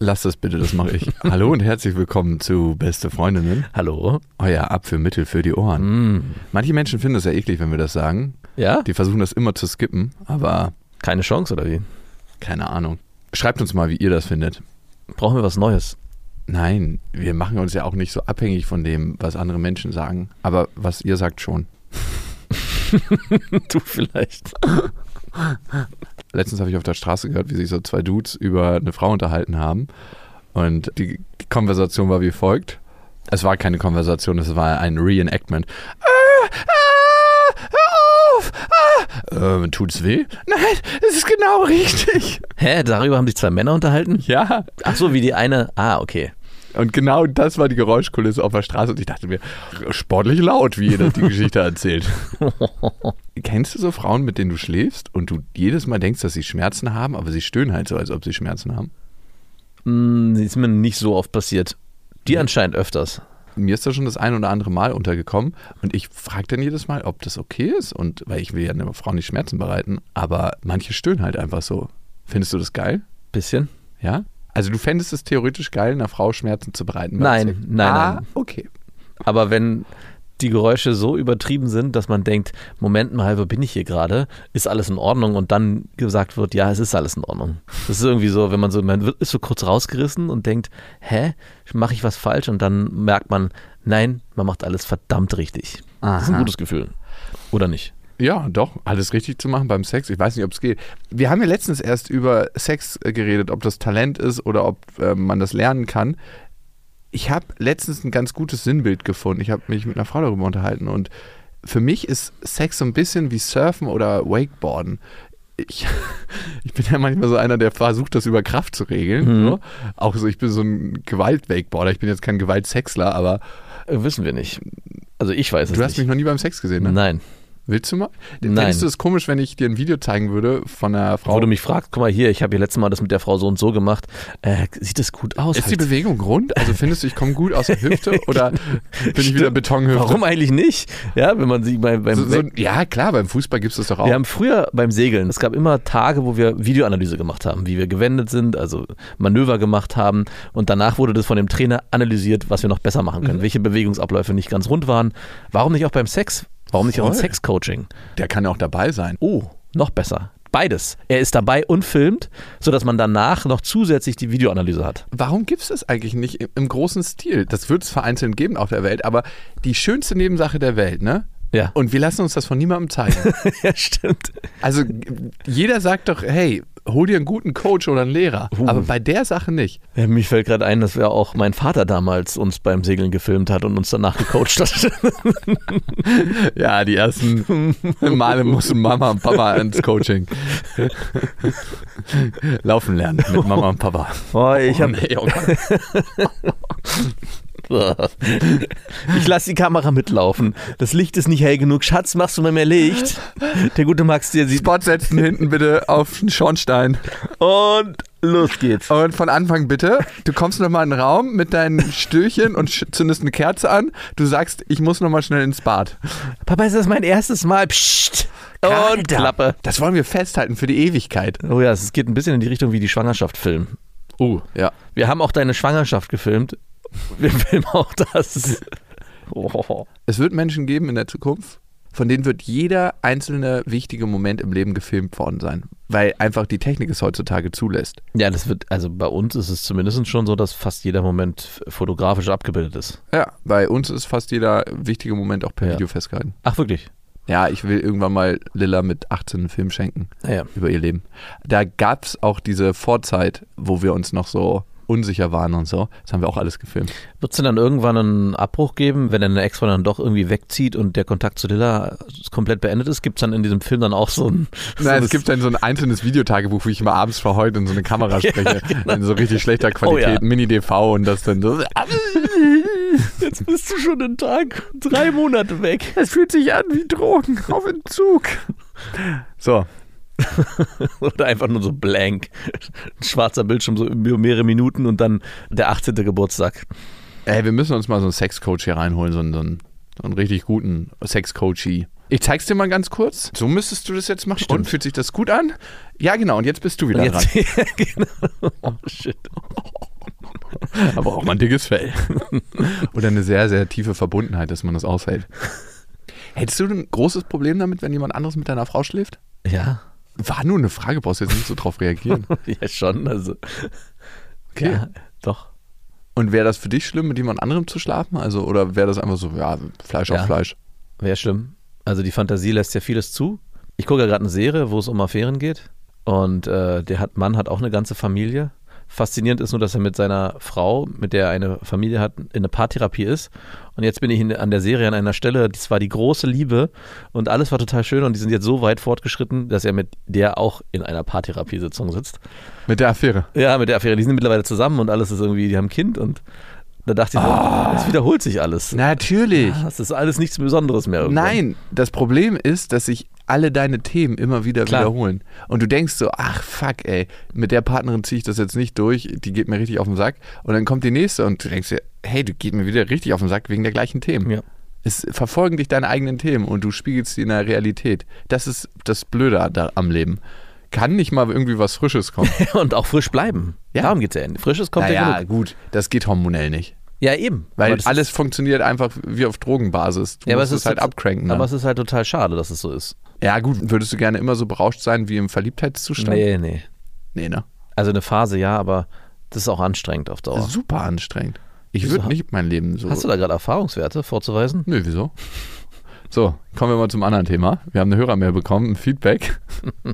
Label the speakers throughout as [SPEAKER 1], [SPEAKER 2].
[SPEAKER 1] Lass das bitte, das mache ich. Hallo und herzlich willkommen zu Beste Freundinnen.
[SPEAKER 2] Hallo.
[SPEAKER 1] Euer Abführmittel für die Ohren.
[SPEAKER 2] Mm.
[SPEAKER 1] Manche Menschen finden es ja eklig, wenn wir das sagen.
[SPEAKER 2] Ja?
[SPEAKER 1] Die versuchen das immer zu skippen, aber
[SPEAKER 2] Keine Chance oder wie?
[SPEAKER 1] keine Ahnung. Schreibt uns mal, wie ihr das findet.
[SPEAKER 2] Brauchen wir was Neues?
[SPEAKER 1] Nein, wir machen uns ja auch nicht so abhängig von dem, was andere Menschen sagen. Aber was ihr sagt schon.
[SPEAKER 2] du vielleicht.
[SPEAKER 1] Letztens habe ich auf der Straße gehört, wie sich so zwei Dudes über eine Frau unterhalten haben. Und die, die Konversation war wie folgt. Es war keine Konversation, es war ein Reenactment. Ah, ah, hör auf! Ah. Ähm, tut's weh? Nein, es ist genau richtig.
[SPEAKER 2] Hä? Darüber haben sich zwei Männer unterhalten?
[SPEAKER 1] Ja.
[SPEAKER 2] Ach so, wie die eine. Ah, okay.
[SPEAKER 1] Und genau das war die Geräuschkulisse auf der Straße. Und ich dachte mir, sportlich laut, wie jeder die Geschichte erzählt. Kennst du so Frauen, mit denen du schläfst und du jedes Mal denkst, dass sie Schmerzen haben, aber sie stöhnen halt so, als ob sie Schmerzen haben?
[SPEAKER 2] Hm, ist mir nicht so oft passiert. Die anscheinend öfters.
[SPEAKER 1] Mir ist das schon das ein oder andere Mal untergekommen und ich frage dann jedes Mal, ob das okay ist. Und weil ich will ja einer Frau nicht Schmerzen bereiten, aber manche stöhnen halt einfach so. Findest du das geil?
[SPEAKER 2] Bisschen?
[SPEAKER 1] Ja? Also du fändest es theoretisch geil, einer Frau Schmerzen zu bereiten?
[SPEAKER 2] Nein,
[SPEAKER 1] Sex?
[SPEAKER 2] nein,
[SPEAKER 1] ah,
[SPEAKER 2] nein.
[SPEAKER 1] okay.
[SPEAKER 2] Aber wenn die Geräusche so übertrieben sind, dass man denkt, Moment mal, wo bin ich hier gerade? Ist alles in Ordnung? Und dann gesagt wird, ja, es ist alles in Ordnung. Das ist irgendwie so, wenn man so, man wird, ist so kurz rausgerissen und denkt, hä, mache ich was falsch? Und dann merkt man, nein, man macht alles verdammt richtig. Das ist ein
[SPEAKER 1] Aha.
[SPEAKER 2] gutes Gefühl. Oder nicht?
[SPEAKER 1] Ja, doch, alles richtig zu machen beim Sex. Ich weiß nicht, ob es geht. Wir haben ja letztens erst über Sex äh, geredet, ob das Talent ist oder ob äh, man das lernen kann. Ich habe letztens ein ganz gutes Sinnbild gefunden. Ich habe mich mit einer Frau darüber unterhalten und für mich ist Sex so ein bisschen wie Surfen oder Wakeboarden. Ich, ich bin ja manchmal so einer, der versucht, das über Kraft zu regeln.
[SPEAKER 2] Mhm.
[SPEAKER 1] So. Auch so, ich bin so ein Gewalt-Wakeboarder. Ich bin jetzt kein Gewaltsexler, aber
[SPEAKER 2] Äh, wissen wir nicht. Also ich weiß es
[SPEAKER 1] du hast
[SPEAKER 2] nicht.
[SPEAKER 1] mich noch nie beim Sex gesehen, ne?
[SPEAKER 2] Nein.
[SPEAKER 1] Willst du mal?
[SPEAKER 2] Nein.
[SPEAKER 1] Fändest du es komisch, wenn ich dir ein Video zeigen würde von einer Frau?
[SPEAKER 2] Wo du mich fragst, guck mal hier, ich habe hier letztes Mal das mit der Frau so und so gemacht. Äh, sieht das gut aus?
[SPEAKER 1] ist die
[SPEAKER 2] Halt-
[SPEAKER 1] Bewegung rund? Also findest du, ich komme gut aus der Hüfte oder bin ich wieder Betonhüfte?
[SPEAKER 2] Warum eigentlich nicht? Ja, wenn man sie bei, beim
[SPEAKER 1] So, so, ja, klar, beim Fußball gibt es das doch auch.
[SPEAKER 2] Wir haben früher beim Segeln, es gab immer Tage, wo wir Videoanalyse gemacht haben, wie wir gewendet sind, also Manöver gemacht haben und danach wurde das von dem Trainer analysiert, was wir noch besser machen
[SPEAKER 1] Mhm.
[SPEAKER 2] können, welche Bewegungsabläufe nicht ganz rund waren. Warum nicht auch beim Sex? Warum nicht auch
[SPEAKER 1] Voll.
[SPEAKER 2] Sexcoaching?
[SPEAKER 1] Der kann ja auch dabei sein.
[SPEAKER 2] Oh, noch besser. Beides. Er ist dabei und filmt, sodass man danach noch zusätzlich die Videoanalyse hat.
[SPEAKER 1] Warum gibt es das eigentlich nicht im, im großen Stil? Das wird es vereinzelt geben auf der Welt, aber die schönste Nebensache der Welt, ne?
[SPEAKER 2] Ja.
[SPEAKER 1] Und wir lassen uns das von niemandem zeigen.
[SPEAKER 2] ja, stimmt.
[SPEAKER 1] Also jeder sagt doch, hey, hol dir einen guten Coach oder einen Lehrer.
[SPEAKER 2] Uh.
[SPEAKER 1] Aber bei der Sache nicht.
[SPEAKER 2] Ja, mich fällt gerade ein, dass ja auch mein Vater damals uns beim Segeln gefilmt hat und uns danach gecoacht hat.
[SPEAKER 1] Ja, die ersten Male mussten Mama und Papa ins Coaching. Laufen lernen mit Mama und Papa.
[SPEAKER 2] Oh, ich hab,
[SPEAKER 1] nee, oh.
[SPEAKER 2] Ich lasse die Kamera mitlaufen. Das Licht ist nicht hell genug. Schatz, machst du mal mehr Licht? Der gute Max, der sieht.
[SPEAKER 1] Spot setzen hinten bitte auf den Schornstein.
[SPEAKER 2] Und los geht's.
[SPEAKER 1] Und von Anfang bitte, du kommst nochmal in den Raum mit deinen Stühlchen und zündest eine Kerze an. Du sagst, ich muss nochmal schnell ins Bad.
[SPEAKER 2] Papa, ist das mein erstes Mal? Psst. Und
[SPEAKER 1] Alter,
[SPEAKER 2] Klappe.
[SPEAKER 1] Das wollen wir festhalten für die Ewigkeit.
[SPEAKER 2] Oh ja, es geht ein bisschen in die Richtung wie die Schwangerschaft filmen.
[SPEAKER 1] Oh, ja.
[SPEAKER 2] Wir haben auch deine Schwangerschaft gefilmt. Wir filmen auch das. Oh.
[SPEAKER 1] Es wird Menschen geben in der Zukunft, von denen wird jeder einzelne wichtige Moment im Leben gefilmt worden sein. Weil einfach die Technik es heutzutage zulässt.
[SPEAKER 2] Ja, das wird, also bei uns ist es zumindest schon so, dass fast jeder Moment fotografisch abgebildet ist.
[SPEAKER 1] Ja, bei uns ist fast jeder wichtige Moment auch per
[SPEAKER 2] Ja.
[SPEAKER 1] Video festgehalten.
[SPEAKER 2] Ach, wirklich?
[SPEAKER 1] Ja, ich will irgendwann mal Lilla mit 18 einen Film schenken
[SPEAKER 2] Naja.
[SPEAKER 1] über ihr Leben. Da gab es auch diese Vorzeit, wo wir uns noch so unsicher waren und so. Das haben wir auch alles gefilmt.
[SPEAKER 2] Wird es denn dann irgendwann einen Abbruch geben, wenn deine Ex-Freundin dann doch irgendwie wegzieht und der Kontakt zu Dilla komplett beendet ist? Gibt es dann in diesem Film dann auch so ein. So
[SPEAKER 1] Nein,
[SPEAKER 2] ein-
[SPEAKER 1] es gibt dann so ein einzelnes Videotagebuch, wo ich immer abends vor heute in so eine Kamera spreche, in so richtig schlechter Qualität,
[SPEAKER 2] Oh ja.
[SPEAKER 1] Mini-DV und das dann so.
[SPEAKER 2] Jetzt bist du schon einen Tag, drei Monate weg.
[SPEAKER 1] Es fühlt sich an wie Drogen auf Entzug. So,
[SPEAKER 2] Oder einfach nur so blank. Ein schwarzer Bildschirm, so mehrere Minuten und dann der 18. Geburtstag.
[SPEAKER 1] ey, wir müssen uns mal so einen Sexcoach hier reinholen, so einen, so einen, richtig guten Sexcoachy. Ich zeig's dir mal ganz kurz. So müsstest du das jetzt machen. Und fühlt sich das gut an? Ja, genau. Und jetzt bist du wieder
[SPEAKER 2] Und jetzt,
[SPEAKER 1] dran.
[SPEAKER 2] genau. Oh, shit.
[SPEAKER 1] Aber auch mal ein dickes Fell. Oder eine sehr, sehr tiefe Verbundenheit, dass man das aushält. Hättest du ein großes Problem damit, wenn jemand anderes mit deiner Frau schläft?
[SPEAKER 2] Ja.
[SPEAKER 1] War nur eine Frage, brauchst jetzt nicht so drauf reagieren.
[SPEAKER 2] Ja, schon. Also.
[SPEAKER 1] Okay.
[SPEAKER 2] Ja, doch.
[SPEAKER 1] Und wäre das für dich schlimm, mit jemand anderem zu schlafen? Also, oder wäre das einfach so, ja, Fleisch
[SPEAKER 2] Ja.
[SPEAKER 1] auf Fleisch?
[SPEAKER 2] Wäre schlimm. Also die Fantasie lässt ja vieles zu. Ich gucke ja gerade eine Serie, wo es um Affären geht. Und äh, der hat, Mann hat auch eine ganze Familie. Faszinierend ist nur, dass er mit seiner Frau, mit der er eine Familie hat, in eine Paartherapie ist. Und jetzt bin ich in, an der Serie an einer Stelle, das war die große Liebe und alles war total schön und die sind jetzt so weit fortgeschritten, dass er mit der auch in einer Paartherapiesitzung sitzt.
[SPEAKER 1] Mit der Affäre.
[SPEAKER 2] Ja, mit der Affäre. Die sind mittlerweile zusammen und alles ist irgendwie, die haben ein Kind und da dachte ich so, es wiederholt sich alles.
[SPEAKER 1] Natürlich.
[SPEAKER 2] Das ist alles nichts Besonderes mehr. irgendwann.
[SPEAKER 1] Nein, das Problem ist, dass sich alle deine Themen immer wieder
[SPEAKER 2] Klar.
[SPEAKER 1] wiederholen. Und du denkst so, ach fuck, ey, mit der Partnerin ziehe ich das jetzt nicht durch, die geht mir richtig auf den Sack. Und dann kommt die nächste und du denkst dir, hey, du geht mir wieder richtig auf den Sack wegen der gleichen Themen.
[SPEAKER 2] Ja.
[SPEAKER 1] Es verfolgen dich deine eigenen Themen und du spiegelst sie in der Realität. Das ist das Blöde da am Leben. Kann nicht mal irgendwie was Frisches kommen.
[SPEAKER 2] Und auch frisch bleiben.
[SPEAKER 1] Ja.
[SPEAKER 2] Darum geht es ja. Frisches kommt ja
[SPEAKER 1] naja,
[SPEAKER 2] genug.
[SPEAKER 1] gut, das geht hormonell nicht.
[SPEAKER 2] Ja, eben.
[SPEAKER 1] Weil
[SPEAKER 2] Aber
[SPEAKER 1] alles funktioniert einfach wie auf Drogenbasis. Du
[SPEAKER 2] ja, aber
[SPEAKER 1] musst
[SPEAKER 2] es
[SPEAKER 1] halt abcranken.
[SPEAKER 2] Aber
[SPEAKER 1] dann.
[SPEAKER 2] es ist halt total schade, dass es so ist.
[SPEAKER 1] Ja, gut, würdest du gerne immer so berauscht sein wie im Verliebtheitszustand?
[SPEAKER 2] Nee, nee.
[SPEAKER 1] Nee, ne?
[SPEAKER 2] Also eine Phase ja, aber das ist auch anstrengend auf Dauer.
[SPEAKER 1] Super anstrengend. Ich würde nicht mein Leben so.
[SPEAKER 2] Hast du da gerade Erfahrungswerte vorzuweisen?
[SPEAKER 1] Nö, wieso? So, kommen wir mal zum anderen Thema. Wir haben eine Hörermail bekommen, ein Feedback.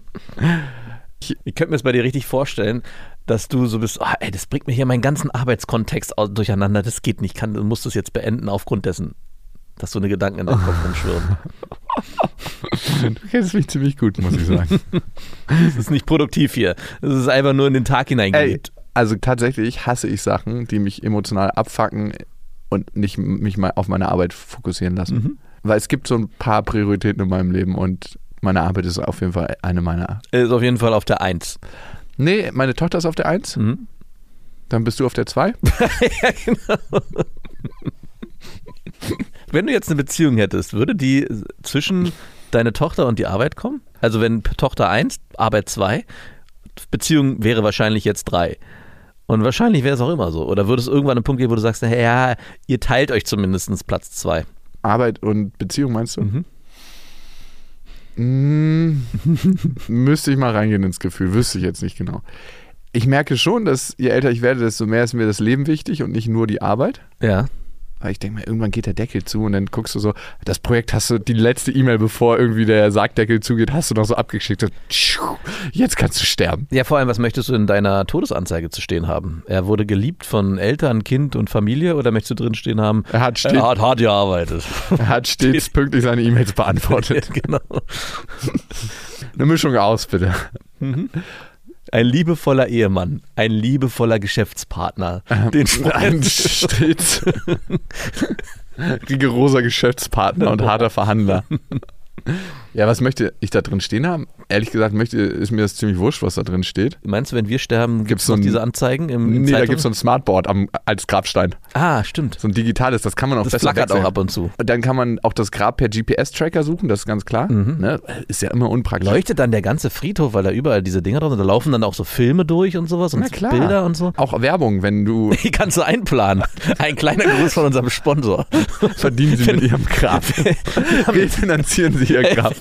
[SPEAKER 2] Ich könnte mir das bei dir richtig vorstellen, dass du so bist, ah, ey, das bringt mir hier meinen ganzen Arbeitskontext durcheinander, das geht nicht, kann, du musst das jetzt beenden aufgrund dessen, dass so eine Gedanken in deinem Kopf rumschwirren.
[SPEAKER 1] Du kennst mich ziemlich gut, muss ich sagen.
[SPEAKER 2] Das ist nicht produktiv hier. Das ist einfach nur in den Tag
[SPEAKER 1] Ey,
[SPEAKER 2] hineingelebt.
[SPEAKER 1] also tatsächlich hasse ich Sachen, die mich emotional abfacken und nicht mich mal auf meine Arbeit fokussieren lassen.
[SPEAKER 2] Mhm.
[SPEAKER 1] Weil es gibt so ein paar Prioritäten in meinem Leben und meine Arbeit ist auf jeden Fall eine meiner.
[SPEAKER 2] Ist auf jeden Fall auf der Eins.
[SPEAKER 1] Nee, meine Tochter ist auf der Eins,
[SPEAKER 2] Mhm.
[SPEAKER 1] dann bist du auf der Zwei.
[SPEAKER 2] ja, genau. Wenn du jetzt eine Beziehung hättest, würde die zwischen deine Tochter und die Arbeit kommen? Also wenn Tochter 1, Arbeit 2, Beziehung wäre wahrscheinlich jetzt 3. Und wahrscheinlich wäre es auch immer so. Oder würde es irgendwann einen Punkt geben, wo du sagst, hey, ja, ihr teilt euch zumindest Platz 2.
[SPEAKER 1] Arbeit und Beziehung meinst du?
[SPEAKER 2] Mhm.
[SPEAKER 1] Mm, müsste ich mal reingehen ins Gefühl, wüsste ich jetzt nicht genau. Ich merke schon, dass je älter ich werde, desto mehr ist mir das Leben wichtig und nicht nur die Arbeit.
[SPEAKER 2] Ja.
[SPEAKER 1] Weil ich denke mir, irgendwann geht der Deckel zu und dann guckst du so, das Projekt hast du, die letzte E-Mail, bevor irgendwie der Sargdeckel zugeht, hast du noch so abgeschickt. So, tschiu, jetzt kannst du sterben.
[SPEAKER 2] Ja, vor allem, was möchtest du in deiner Todesanzeige zu stehen haben? Er wurde geliebt von Eltern, Kind und Familie oder möchtest du drin stehen haben,
[SPEAKER 1] Er hat, stets,
[SPEAKER 2] er hat hart gearbeitet?
[SPEAKER 1] er hat stets pünktlich seine E-Mails beantwortet.
[SPEAKER 2] genau.
[SPEAKER 1] Eine Mischung aus, bitte.
[SPEAKER 2] Ein liebevoller Ehemann, ein liebevoller Geschäftspartner. Den
[SPEAKER 1] Ein stets rigoroser Geschäftspartner und harter Verhandler. Ja, was möchte ich da drin stehen haben? Ehrlich gesagt, möchte, ist mir das ziemlich wurscht, was da drin steht.
[SPEAKER 2] Meinst du, wenn wir sterben, gibt es noch
[SPEAKER 1] ein-
[SPEAKER 2] diese Anzeigen im,
[SPEAKER 1] Nee, da
[SPEAKER 2] Zeitung?
[SPEAKER 1] gibt es so ein Smartboard am, als Grabstein.
[SPEAKER 2] Ah, stimmt.
[SPEAKER 1] So ein digitales, das kann man auch
[SPEAKER 2] Das
[SPEAKER 1] besser
[SPEAKER 2] flackert
[SPEAKER 1] wechseln.
[SPEAKER 2] auch ab und zu.
[SPEAKER 1] Und dann kann man auch das Grab per GPS-Tracker suchen, das ist ganz klar.
[SPEAKER 2] Mhm.
[SPEAKER 1] Ne? Ist ja immer unpraktisch.
[SPEAKER 2] Leuchtet dann der ganze Friedhof, weil da überall diese Dinger drauf sind. Da laufen dann auch so Filme durch und sowas und so. Bilder und so.
[SPEAKER 1] Auch Werbung, wenn du
[SPEAKER 2] Die kannst du einplanen. Ein kleiner Gruß von unserem Sponsor.
[SPEAKER 1] verdienen sie mit ihrem Grab. Refinanzieren sie ihr Grab.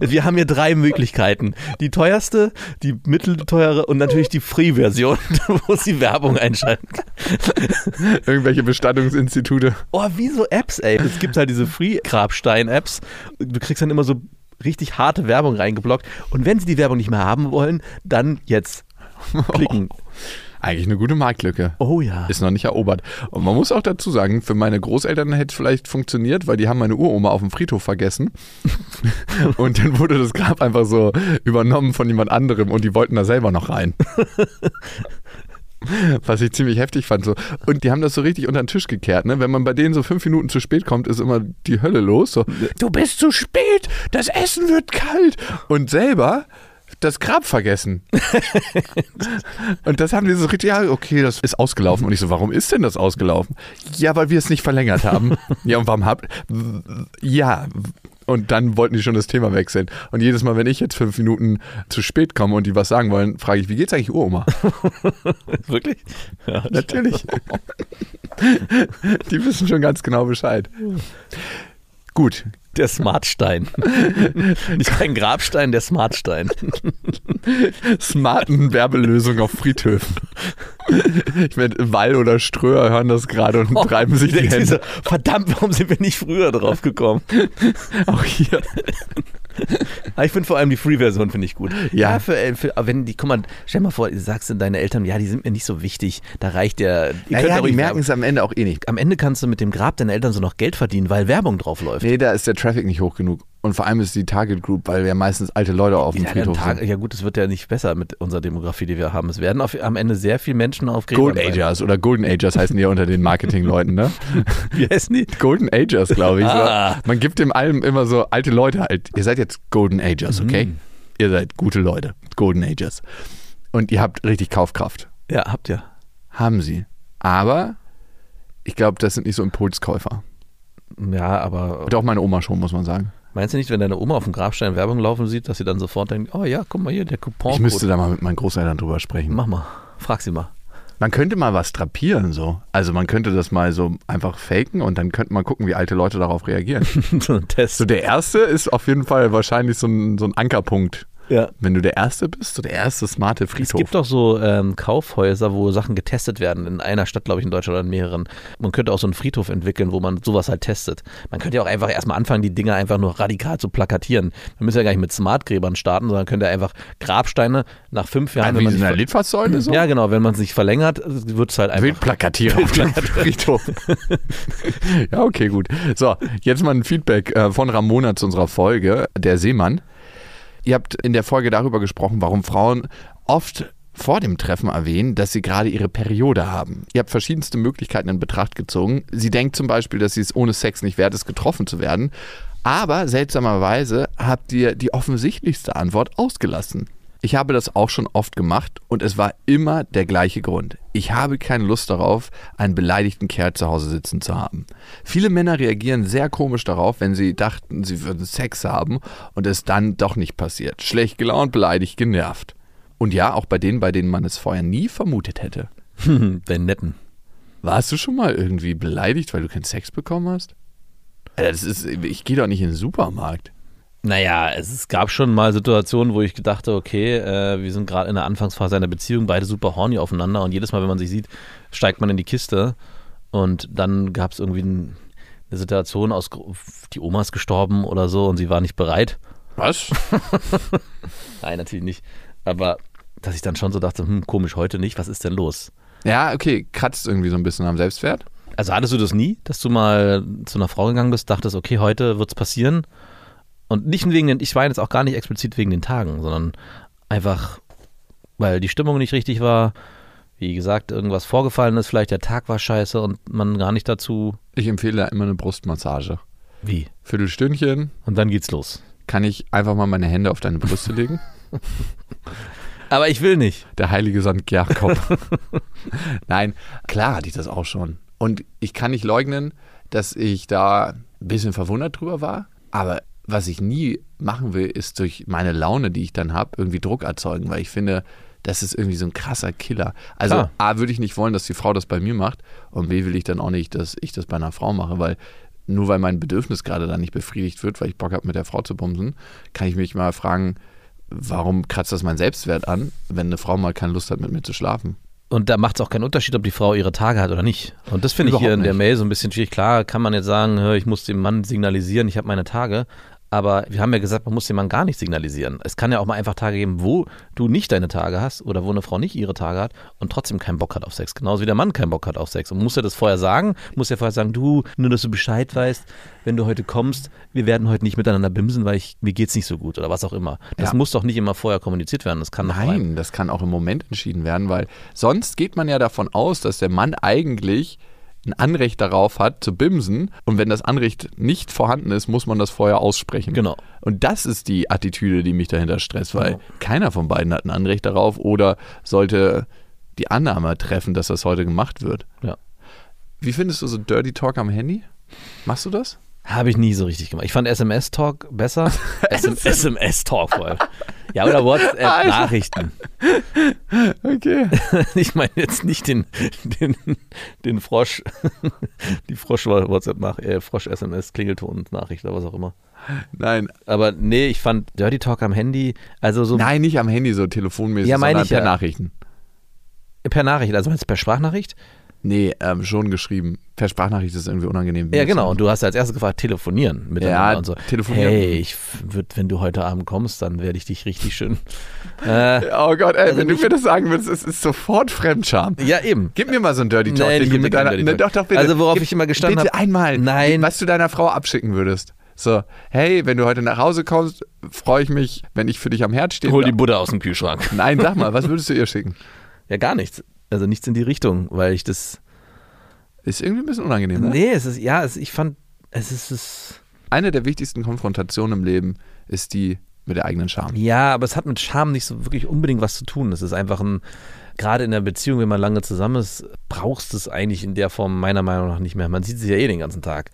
[SPEAKER 2] Wir haben hier drei Möglichkeiten. Die teuerste, die mittelteure und natürlich die Free-Version, wo sie Werbung einschalten kann.
[SPEAKER 1] Irgendwelche Bestattungsinstitute.
[SPEAKER 2] Oh, wie so Apps, ey. Es gibt halt diese Free-Grabstein-Apps. Du kriegst dann immer so richtig harte Werbung reingeblockt. Und wenn sie die Werbung nicht mehr haben wollen, dann jetzt klicken.
[SPEAKER 1] Eigentlich eine gute Marktlücke.
[SPEAKER 2] Oh ja.
[SPEAKER 1] Ist noch nicht erobert. Und man muss auch dazu sagen, für meine Großeltern hätte es vielleicht funktioniert, weil die haben meine Uroma auf dem Friedhof vergessen. und dann wurde das Grab einfach so übernommen von jemand anderem und die wollten da selber noch rein. Was ich ziemlich heftig fand. So. Und die haben das so richtig unter den Tisch gekehrt. Ne? Wenn man bei denen so fünf Minuten zu spät kommt, ist immer die Hölle los. So, du bist zu spät, das Essen wird kalt. Und selber das Grab vergessen. und das haben die so richtig, ja, okay, das ist ausgelaufen. Und ich so, warum ist denn das ausgelaufen? Ja, weil wir es nicht verlängert haben. ja, und warum habt, ja, und dann wollten die schon das Thema wechseln. Und jedes Mal, wenn ich jetzt fünf Minuten zu spät komme und die was sagen wollen, frage ich, wie geht's eigentlich Uroma?
[SPEAKER 2] Wirklich? Ja,
[SPEAKER 1] Natürlich. die wissen schon ganz genau Bescheid. Gut,
[SPEAKER 2] Der Smartstein. Nicht kein Grabstein, der Smartstein.
[SPEAKER 1] smarten Werbelösung auf Friedhöfen. Ich meine, Wall oder Ströer hören das gerade und treiben sich die
[SPEAKER 2] du so,
[SPEAKER 1] Hände.
[SPEAKER 2] Verdammt, warum sind wir nicht früher drauf gekommen?
[SPEAKER 1] Auch hier.
[SPEAKER 2] Aber ich finde vor allem die Free-Version finde ich gut.
[SPEAKER 1] Ja.
[SPEAKER 2] für, äh, für, aber wenn die, guck mal, stell mal vor, du sagst deine Eltern, ja, die sind mir nicht so wichtig. Da reicht der. könnt
[SPEAKER 1] Naja,
[SPEAKER 2] ruhig
[SPEAKER 1] die merken es am Ende auch eh nicht.
[SPEAKER 2] Am Ende kannst du mit dem Grab deiner Eltern so noch Geld verdienen, weil Werbung drauf läuft.
[SPEAKER 1] Nee, da ist der Traffic nicht hoch genug. Und vor allem ist die Target Group, weil wir meistens alte Leute auf dem
[SPEAKER 2] Ja,
[SPEAKER 1] Friedhof sind.
[SPEAKER 2] ja gut, es wird ja nicht besser mit unserer Demografie, die wir haben. Es werden auf, am Ende sehr viele Menschen auf Gräbern
[SPEAKER 1] Gold. Agers oder Golden Agers heißen die ja unter den Marketingleuten, ne?
[SPEAKER 2] Wie heißen die?
[SPEAKER 1] Golden Agers, glaube ich.
[SPEAKER 2] Ah.
[SPEAKER 1] Man gibt dem allem immer so alte Leute halt. Ihr seid jetzt Golden Agers, okay?
[SPEAKER 2] Mhm.
[SPEAKER 1] Ihr seid gute Leute, Golden Agers. Und ihr habt richtig Kaufkraft.
[SPEAKER 2] Ja, habt ihr.
[SPEAKER 1] Haben sie. Aber ich glaube, das sind nicht so Impulskäufer.
[SPEAKER 2] Ja, aber
[SPEAKER 1] Und auch meine Oma schon, muss man sagen.
[SPEAKER 2] Meinst du nicht, wenn deine Oma auf dem Grabstein Werbung laufen sieht, dass sie dann sofort denkt, oh ja, guck mal hier, der Coupon.
[SPEAKER 1] Ich müsste da mal mit meinen Großeltern drüber sprechen.
[SPEAKER 2] Mach mal, frag sie mal.
[SPEAKER 1] Man könnte mal was drapieren so. Also man könnte das mal so einfach faken und dann könnte man gucken, wie alte Leute darauf reagieren.
[SPEAKER 2] so ein Test.
[SPEAKER 1] So der erste ist auf jeden Fall wahrscheinlich so ein, so ein Ankerpunkt.
[SPEAKER 2] Ja.
[SPEAKER 1] Wenn du der Erste bist, so der erste smarte
[SPEAKER 2] Es
[SPEAKER 1] Friedhof.
[SPEAKER 2] gibt doch so ähm, Kaufhäuser, wo Sachen getestet werden. In einer Stadt, glaube ich, in Deutschland oder in mehreren. Man könnte auch so einen Friedhof entwickeln, wo man sowas halt testet. Man könnte ja auch einfach erstmal anfangen, die Dinger einfach nur radikal zu plakatieren. Man müsste ja gar nicht mit Smartgräbern starten, sondern könnte einfach Grabsteine nach fünf Jahren,
[SPEAKER 1] Ah,
[SPEAKER 2] wenn man
[SPEAKER 1] in einer Litfaßsäule so?
[SPEAKER 2] ja, genau, wenn man sich verlängert, wird es halt einfach.
[SPEAKER 1] Wildplakatiere auf dem Friedhof. ja, okay, gut. So, jetzt mal ein Feedback äh, von Ramona zu unserer Folge, der Seemann. Ihr habt in der Folge darüber gesprochen, warum Frauen oft vor dem Treffen erwähnen, dass sie gerade ihre Periode haben. Ihr habt verschiedenste Möglichkeiten in Betracht gezogen. Sie denkt zum Beispiel, dass sie es ohne Sex nicht wert ist, getroffen zu werden. Aber seltsamerweise habt ihr die offensichtlichste Antwort ausgelassen. Ich habe das auch schon oft gemacht und es war immer der gleiche Grund. Ich habe keine Lust darauf, einen beleidigten Kerl zu Hause sitzen zu haben. Viele Männer reagieren sehr komisch darauf, wenn sie dachten, sie würden Sex haben und es dann doch nicht passiert. Schlecht gelaunt, beleidigt, genervt. Und ja, auch bei denen, bei denen man es vorher nie vermutet hätte.
[SPEAKER 2] Den netten.
[SPEAKER 1] Warst du schon mal irgendwie beleidigt, weil du keinen Sex bekommen hast? Alter, das ist, ich gehe doch nicht in den Supermarkt.
[SPEAKER 2] Naja, es, es gab schon mal Situationen, wo ich dachte, okay, äh, wir sind gerade in der Anfangsphase einer Beziehung, beide super horny aufeinander und jedes Mal, wenn man sich sieht, steigt man in die Kiste und dann gab es irgendwie ein, eine Situation aus, die Oma ist gestorben oder so und sie war nicht bereit.
[SPEAKER 1] Was?
[SPEAKER 2] Nein, natürlich nicht. Aber dass ich dann schon so dachte, hm, komisch, heute nicht, was ist denn los?
[SPEAKER 1] Ja, okay, kratzt irgendwie so ein bisschen am Selbstwert.
[SPEAKER 2] Also hattest du das nie, dass du mal zu einer Frau gegangen bist, dachtest, okay, heute wird's passieren? Und nicht wegen den, ich meine jetzt auch gar nicht explizit wegen den Tagen, sondern einfach, weil die Stimmung nicht richtig war, wie gesagt, irgendwas vorgefallen ist, vielleicht der Tag war scheiße und man gar nicht dazu.
[SPEAKER 1] Ich empfehle da immer eine Brustmassage.
[SPEAKER 2] Wie?
[SPEAKER 1] Viertelstündchen,
[SPEAKER 2] Und dann geht's los.
[SPEAKER 1] kann ich einfach mal meine Hände auf deine Brüste legen?
[SPEAKER 2] Aber ich will nicht.
[SPEAKER 1] Der heilige St. Jakob. Nein, klar hatte ich das auch schon. Und ich kann nicht leugnen, dass ich da ein bisschen verwundert drüber war. Aber was ich nie machen will, ist durch meine Laune, die ich dann habe, irgendwie Druck erzeugen, weil ich finde, das ist irgendwie so ein krasser Killer. Also
[SPEAKER 2] Klar.
[SPEAKER 1] A, würde ich nicht wollen, dass die Frau das bei mir macht und B, will ich dann auch nicht, dass ich das bei einer Frau mache, weil nur weil mein Bedürfnis gerade dann nicht befriedigt wird, weil ich Bock habe, mit der Frau zu bumsen, kann ich mich mal fragen, warum kratzt das mein Selbstwert an, wenn eine Frau mal keine Lust hat, mit mir zu schlafen?
[SPEAKER 2] Und da macht es auch keinen Unterschied, ob die Frau ihre Tage hat oder nicht. Und das finde ich hier in der
[SPEAKER 1] nicht.
[SPEAKER 2] Mail so ein bisschen schwierig. Klar kann man jetzt sagen, hör, ich muss dem Mann signalisieren, ich habe meine Tage. Aber wir haben ja gesagt, man muss dem Mann gar nicht signalisieren. Es kann ja auch mal einfach Tage geben, wo du nicht deine Tage hast oder wo eine Frau nicht ihre Tage hat und trotzdem keinen Bock hat auf Sex. Genauso wie der Mann keinen Bock hat auf Sex. Und muss er das vorher sagen, muss er vorher sagen, du, nur dass du Bescheid weißt, wenn du heute kommst, wir werden heute nicht miteinander bimsen, weil ich, mir geht's nicht so gut oder was auch immer. Das
[SPEAKER 1] Ja.
[SPEAKER 2] muss doch nicht immer vorher kommuniziert werden. Das kann
[SPEAKER 1] Nein, das kann auch im Moment entschieden werden, weil sonst geht man ja davon aus, dass der Mann eigentlich ein Anrecht darauf hat, zu bimsen. Und wenn das Anrecht nicht vorhanden ist, muss man das vorher aussprechen.
[SPEAKER 2] Genau.
[SPEAKER 1] Und das ist die Attitüde, die mich dahinter stresst, weil
[SPEAKER 2] Genau.
[SPEAKER 1] keiner von beiden hat ein Anrecht darauf oder sollte die Annahme treffen, dass das heute gemacht wird.
[SPEAKER 2] Ja.
[SPEAKER 1] Wie findest du so Dirty Talk am Handy? Machst du das?
[SPEAKER 2] Habe ich nie so richtig gemacht. Ich fand SMS-Talk besser. SMS-Talk vor allem. Ja, oder WhatsApp-Nachrichten.
[SPEAKER 1] Okay.
[SPEAKER 2] Ich meine jetzt nicht den, den, den Frosch, die Frosch-WhatsApp-Nach, äh, Frosch-SMS-Klingelton-Nachricht oder was auch immer.
[SPEAKER 1] Nein,
[SPEAKER 2] Aber nee, ich fand Dirty Talk am Handy, also so
[SPEAKER 1] nein, nicht am Handy so telefonmäßig,
[SPEAKER 2] Ja, meine
[SPEAKER 1] sondern
[SPEAKER 2] ich
[SPEAKER 1] per
[SPEAKER 2] ja.
[SPEAKER 1] Nachrichten.
[SPEAKER 2] per Nachricht, also meinst du per Sprachnachricht?
[SPEAKER 1] Nee, ähm, schon geschrieben. Per Sprachnachricht ist irgendwie unangenehm.
[SPEAKER 2] Ja, genau. Und du hast als erstes gefragt, telefonieren miteinander
[SPEAKER 1] Ja,
[SPEAKER 2] und so.
[SPEAKER 1] telefonieren.
[SPEAKER 2] Hey, ich würd, wenn du heute Abend kommst, dann werde ich dich richtig schön. Äh,
[SPEAKER 1] Oh Gott, ey,
[SPEAKER 2] Also
[SPEAKER 1] wenn du mir das sagen würdest, es ist sofort Fremdscham.
[SPEAKER 2] ja, eben.
[SPEAKER 1] Gib mir mal so einen Dirty Talk,
[SPEAKER 2] Nee,
[SPEAKER 1] mit deiner.
[SPEAKER 2] Dirty
[SPEAKER 1] Ne,
[SPEAKER 2] Talk.
[SPEAKER 1] doch, doch, bitte.
[SPEAKER 2] Also, worauf
[SPEAKER 1] Gib-
[SPEAKER 2] ich immer gestanden
[SPEAKER 1] Bitte
[SPEAKER 2] hab-
[SPEAKER 1] einmal.
[SPEAKER 2] Nein.
[SPEAKER 1] Was du deiner Frau abschicken würdest. So, hey, wenn du heute nach Hause kommst, freue ich mich, wenn ich für dich am Herd stehe.
[SPEAKER 2] Hol die Butter aus dem Kühlschrank.
[SPEAKER 1] Nein, sag mal, was würdest du ihr schicken?
[SPEAKER 2] Ja, gar nichts. Also nichts in die Richtung, weil ich das.
[SPEAKER 1] Ist irgendwie ein bisschen unangenehm, ne?
[SPEAKER 2] Nee, es ist, ja, es, ich fand, es ist, es,
[SPEAKER 1] Eine der wichtigsten Konfrontationen im Leben ist die mit der eigenen Scham.
[SPEAKER 2] ja, aber es hat mit Scham nicht so wirklich unbedingt was zu tun. Es ist einfach ein, gerade in der Beziehung, wenn man lange zusammen ist, brauchst du es eigentlich in der Form meiner Meinung nach nicht mehr. Man sieht sich ja eh den ganzen Tag.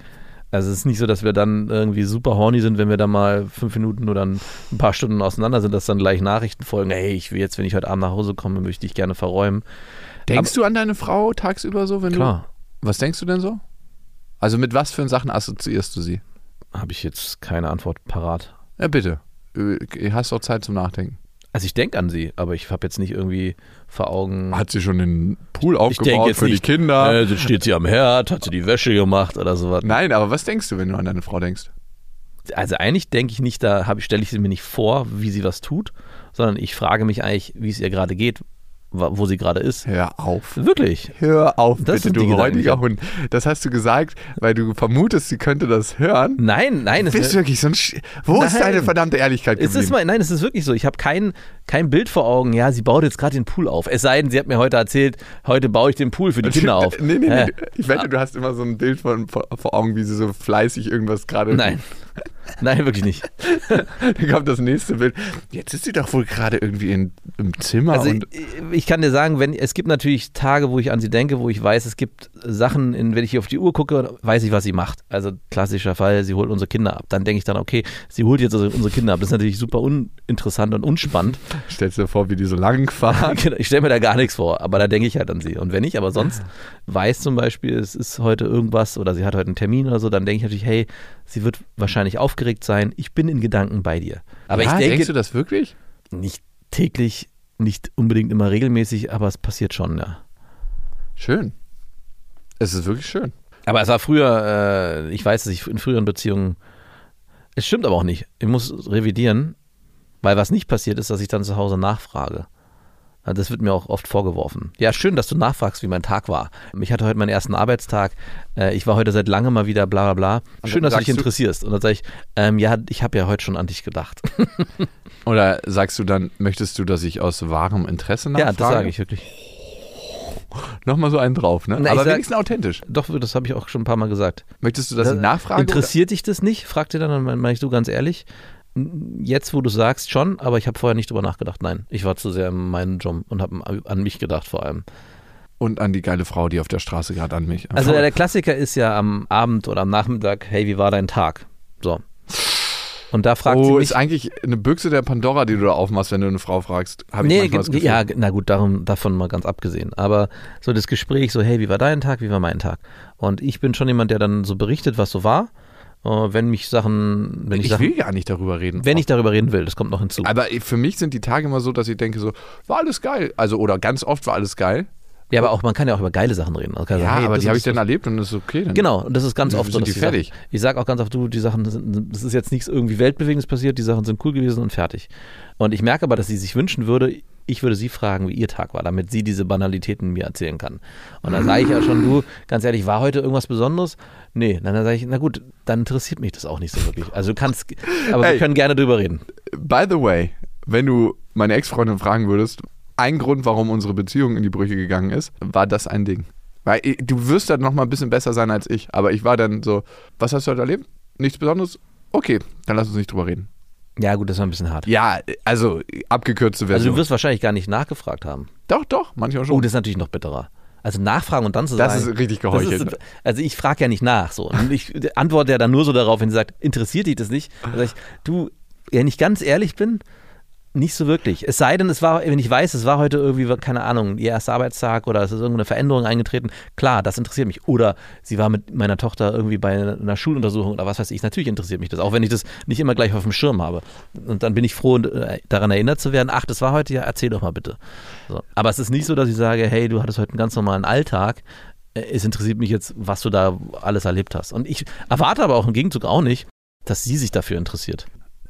[SPEAKER 2] Also es ist nicht so, dass wir dann irgendwie super horny sind, wenn wir dann mal fünf Minuten oder ein paar Stunden auseinander sind, dass dann gleich Nachrichten folgen, hey, ich will jetzt, wenn ich heute Abend nach Hause komme, möchte ich gerne verräumen.
[SPEAKER 1] Denkst du an deine Frau tagsüber so, wenn
[SPEAKER 2] Klar,
[SPEAKER 1] du. Was denkst du denn so? Also mit was für Sachen assoziierst du sie?
[SPEAKER 2] habe ich jetzt keine Antwort parat.
[SPEAKER 1] Ja, bitte. Äh, Hast doch Zeit zum Nachdenken.
[SPEAKER 2] Also ich denke an sie, aber ich habe jetzt nicht irgendwie vor Augen.
[SPEAKER 1] Hat sie schon den Pool aufgebaut für
[SPEAKER 2] nicht,
[SPEAKER 1] die Kinder?
[SPEAKER 2] Äh, steht sie am Herd, hat sie die Wäsche gemacht oder sowas.
[SPEAKER 1] Nein, aber was denkst du, wenn du an deine Frau denkst?
[SPEAKER 2] Also eigentlich denke ich nicht, da ich stelle ich sie mir nicht vor, wie sie was tut, sondern ich frage mich eigentlich, wie es ihr gerade geht, wo sie gerade ist.
[SPEAKER 1] Hör auf.
[SPEAKER 2] Wirklich.
[SPEAKER 1] Hör auf,
[SPEAKER 2] Das
[SPEAKER 1] bitte, du räudiger Hund. Das hast du gesagt, weil du vermutest, sie könnte das hören.
[SPEAKER 2] Nein, nein, es
[SPEAKER 1] Bist du wirklich so ein Sch Wo ist
[SPEAKER 2] Nein.
[SPEAKER 1] deine verdammte Ehrlichkeit
[SPEAKER 2] Es
[SPEAKER 1] geblieben?
[SPEAKER 2] ist mal, nein, es ist wirklich so. Ich habe kein, kein Bild vor Augen. Ja, sie baut jetzt gerade den Pool auf. Es sei denn, sie hat mir heute erzählt, heute baue ich den Pool für die Kinder auf.
[SPEAKER 1] Nee, nee, nee.
[SPEAKER 2] Äh,
[SPEAKER 1] Ich wette, du hast immer so ein Bild von, vor Augen, wie sie so fleißig irgendwas gerade.
[SPEAKER 2] nein. Nein, wirklich nicht.
[SPEAKER 1] Dann kommt das nächste Bild. Jetzt ist sie doch wohl gerade irgendwie in, im Zimmer
[SPEAKER 2] Also
[SPEAKER 1] und.
[SPEAKER 2] ich, ich kann dir sagen, wenn es gibt natürlich Tage, wo ich an sie denke, wo ich weiß, es gibt Sachen, in, wenn ich hier auf die Uhr gucke, weiß ich, was sie macht. Also klassischer Fall, sie holt unsere Kinder ab. Dann denke ich dann, okay, sie holt jetzt also unsere Kinder ab. Das ist natürlich super uninteressant und unspannend.
[SPEAKER 1] Stellst dir vor, wie die so lang fahren.
[SPEAKER 2] Genau, ich stelle mir da gar nichts vor, aber da denke ich halt an sie. Und wenn ich aber sonst weiß zum Beispiel, es ist heute irgendwas oder sie hat heute einen Termin oder so, dann denke ich natürlich, hey, sie wird wahrscheinlich aufgeregt sein. Ich bin in Gedanken bei dir. Aber
[SPEAKER 1] ja,
[SPEAKER 2] ich denke
[SPEAKER 1] denkst du das wirklich?
[SPEAKER 2] nicht täglich, nicht unbedingt immer regelmäßig, aber es passiert schon, ja.
[SPEAKER 1] Schön. Es ist wirklich schön.
[SPEAKER 2] Aber es war früher, äh, ich weiß, dass ich in früheren Beziehungen, es stimmt aber auch nicht. Ich muss revidieren, weil was nicht passiert ist, dass ich dann zu Hause nachfrage. Ja, Das wird mir auch oft vorgeworfen. Ja, schön, dass du nachfragst, wie mein Tag war. Ich hatte heute meinen ersten Arbeitstag. Äh, Ich war heute seit langem mal wieder bla bla bla. Schön, dass du dich interessierst. Und dann sage ich, ähm, ja, ich habe ja heute schon an dich gedacht.
[SPEAKER 1] Oder sagst du dann, möchtest du, dass ich aus wahrem Interesse
[SPEAKER 2] ja,
[SPEAKER 1] nachfrage?
[SPEAKER 2] das sage ich wirklich.
[SPEAKER 1] Nochmal so einen drauf, ne?
[SPEAKER 2] Na,
[SPEAKER 1] Aber
[SPEAKER 2] sag-
[SPEAKER 1] wenigstens authentisch.
[SPEAKER 2] Doch, das habe ich auch schon ein paar Mal gesagt.
[SPEAKER 1] Möchtest du, dass ich nachfrage?
[SPEAKER 2] Interessiert dich das nicht? Fragt ihr dann, dann meine ich du ganz ehrlich. Jetzt, wo du sagst, schon, aber ich habe vorher nicht drüber nachgedacht. Nein, ich war zu sehr in meinem Job und habe an mich gedacht vor allem.
[SPEAKER 1] Und an die geile Frau, die auf der Straße gerade an mich.
[SPEAKER 2] Also der Klassiker ist ja am Abend oder am Nachmittag, hey, wie war dein Tag? So. Und da fragt sie
[SPEAKER 1] oh,
[SPEAKER 2] mich.
[SPEAKER 1] ist eigentlich eine Büchse der Pandora, die du da aufmachst, wenn du eine Frau fragst. Habe ich
[SPEAKER 2] Nee,
[SPEAKER 1] manchmal das
[SPEAKER 2] ge-
[SPEAKER 1] Gefühl.
[SPEAKER 2] ja, na gut, darum, davon mal ganz abgesehen. Aber so das Gespräch, so, hey, wie war dein Tag, wie war mein Tag? Und ich bin schon jemand, der dann so berichtet, was so war. Äh, wenn mich Sachen, wenn ich,
[SPEAKER 1] ich
[SPEAKER 2] Sachen,
[SPEAKER 1] will gar nicht darüber reden.
[SPEAKER 2] wenn ich darüber reden will, das kommt noch hinzu.
[SPEAKER 1] Aber für mich sind die Tage immer so, dass ich denke so, war alles geil. Also, oder ganz oft war alles geil.
[SPEAKER 2] Ja, aber auch, man kann ja auch über geile Sachen reden. Kann
[SPEAKER 1] Ja,
[SPEAKER 2] sagen, hey,
[SPEAKER 1] aber die habe ich dann erlebt und das ist okay. Dann.
[SPEAKER 2] Genau, und das ist ganz oft so,
[SPEAKER 1] sind die
[SPEAKER 2] sag-
[SPEAKER 1] fertig.
[SPEAKER 2] Ich sage auch ganz oft, du, die Sachen sind, das ist jetzt nichts irgendwie Weltbewegendes passiert, die Sachen sind cool gewesen und fertig. Und ich merke aber, dass sie sich wünschen würde, ich würde sie fragen, wie ihr Tag war, damit sie diese Banalitäten mir erzählen kann. Und dann sage ich ja schon, du, ganz ehrlich, war heute irgendwas Besonderes? Nee, dann sage ich, na gut, dann interessiert mich das auch nicht so wirklich. Also du kannst, aber wir
[SPEAKER 1] Ey.
[SPEAKER 2] können gerne drüber reden.
[SPEAKER 1] By the way, wenn du meine Ex-Freundin fragen würdest, ein Grund, warum unsere Beziehung in die Brüche gegangen ist, war das ein Ding. Weil ich- du wirst dann noch mal ein bisschen besser sein als ich. Aber ich war dann so, was hast du heute erlebt? Nichts Besonderes? Okay, dann lass uns nicht drüber reden.
[SPEAKER 2] Ja gut, das war ein bisschen hart.
[SPEAKER 1] Ja, also abgekürzte
[SPEAKER 2] Also
[SPEAKER 1] Version.
[SPEAKER 2] du wirst wahrscheinlich gar nicht nachgefragt haben.
[SPEAKER 1] doch, doch, manchmal schon.
[SPEAKER 2] Oh, das ist natürlich noch bitterer. Also nachfragen und dann zu
[SPEAKER 1] Das
[SPEAKER 2] sagen.
[SPEAKER 1] ist richtig
[SPEAKER 2] das
[SPEAKER 1] geheuchelt.
[SPEAKER 2] ist- also ich frage ja nicht nach so. Und ich antworte ja dann nur so darauf, wenn sie sagt, interessiert dich das nicht? Dann sag ich, du, wenn ich ganz ehrlich bin, nicht so wirklich. Es sei denn, es war, wenn ich weiß, es war heute irgendwie, keine Ahnung, ihr erster Arbeitstag oder es ist irgendeine Veränderung eingetreten, klar, das interessiert mich. Oder sie war mit meiner Tochter irgendwie bei einer Schuluntersuchung oder was weiß ich, natürlich interessiert mich das, auch wenn ich das nicht immer gleich auf dem Schirm habe. Und dann bin ich froh, daran erinnert zu werden, ach, das war heute, ja, erzähl doch mal bitte. So. Aber es ist nicht so, dass ich sage, hey, du hattest heute einen ganz normalen Alltag, es interessiert mich jetzt, was du da alles erlebt hast. Und ich erwarte aber auch im Gegenzug auch nicht, dass sie sich dafür interessiert.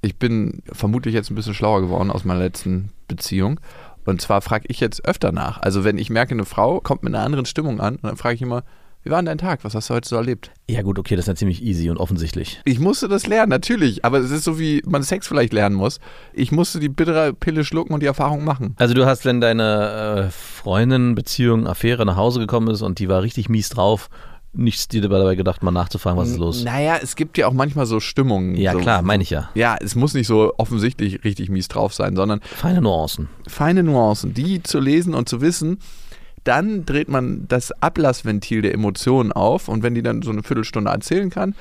[SPEAKER 1] Ich bin vermutlich jetzt ein bisschen schlauer geworden aus meiner letzten Beziehung. Und zwar frage ich jetzt öfter nach. Also wenn ich merke, eine Frau kommt mit einer anderen Stimmung an, dann frage ich immer, wie war denn dein Tag? Was hast du heute so erlebt?
[SPEAKER 2] Ja gut, okay, das ist ja ziemlich easy und offensichtlich.
[SPEAKER 1] Ich musste das lernen, natürlich. Aber es ist so, wie man Sex vielleicht lernen muss. Ich musste die bittere Pille schlucken und die Erfahrung machen.
[SPEAKER 2] Also du hast, wenn deine äh, Freundin, Beziehung, Affäre nach Hause gekommen ist und die war richtig mies drauf, nichts dir dabei gedacht, mal nachzufragen, was ist los?
[SPEAKER 1] Naja, es gibt ja auch manchmal so Stimmungen.
[SPEAKER 2] Ja
[SPEAKER 1] so,
[SPEAKER 2] klar, meine ich ja.
[SPEAKER 1] Ja, es muss nicht so offensichtlich richtig mies drauf sein, sondern
[SPEAKER 2] Feine Nuancen.
[SPEAKER 1] feine Nuancen, die zu lesen und zu wissen, dann dreht man das Ablassventil der Emotionen auf und wenn die dann so eine Viertelstunde erzählen kann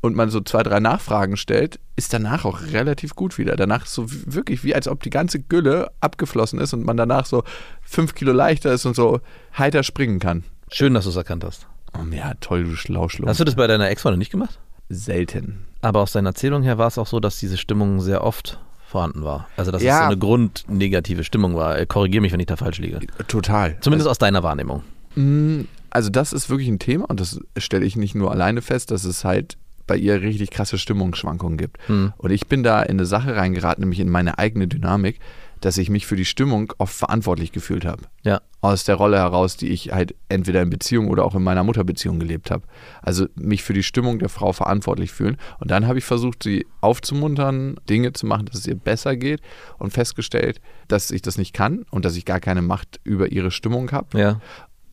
[SPEAKER 1] und man so zwei, drei Nachfragen stellt, ist danach auch relativ gut wieder. Danach ist so wirklich wie als ob die ganze Gülle abgeflossen ist und man danach so fünf Kilo leichter ist und so heiter springen kann.
[SPEAKER 2] Schön, dass du es erkannt hast.
[SPEAKER 1] Oh, ja, toll, du Schlauschluck.
[SPEAKER 2] Hast du das bei deiner Ex-Freundin nicht gemacht?
[SPEAKER 1] Selten.
[SPEAKER 2] Aber aus deiner Erzählung her war es auch so, dass diese Stimmung sehr oft vorhanden war. Also dass es
[SPEAKER 1] Ja.
[SPEAKER 2] so eine grundnegative Stimmung war. Äh, Korrigier mich, wenn ich da falsch liege.
[SPEAKER 1] Total.
[SPEAKER 2] Zumindest aus deiner Wahrnehmung.
[SPEAKER 1] Mm, Also das ist wirklich ein Thema und das stelle ich nicht nur alleine fest, dass es halt bei ihr richtig krasse Stimmungsschwankungen gibt.
[SPEAKER 2] Hm.
[SPEAKER 1] Und ich bin da in eine Sache reingeraten, nämlich in meine eigene Dynamik, dass ich mich für die Stimmung oft verantwortlich gefühlt habe.
[SPEAKER 2] Ja.
[SPEAKER 1] Aus der Rolle heraus, die ich halt entweder in Beziehung oder auch in meiner Mutterbeziehung gelebt habe. Also mich für die Stimmung der Frau verantwortlich fühlen. Und dann habe ich versucht, sie aufzumuntern, Dinge zu machen, dass es ihr besser geht und festgestellt, dass ich das nicht kann und dass ich gar keine Macht über ihre Stimmung habe.
[SPEAKER 2] Ja.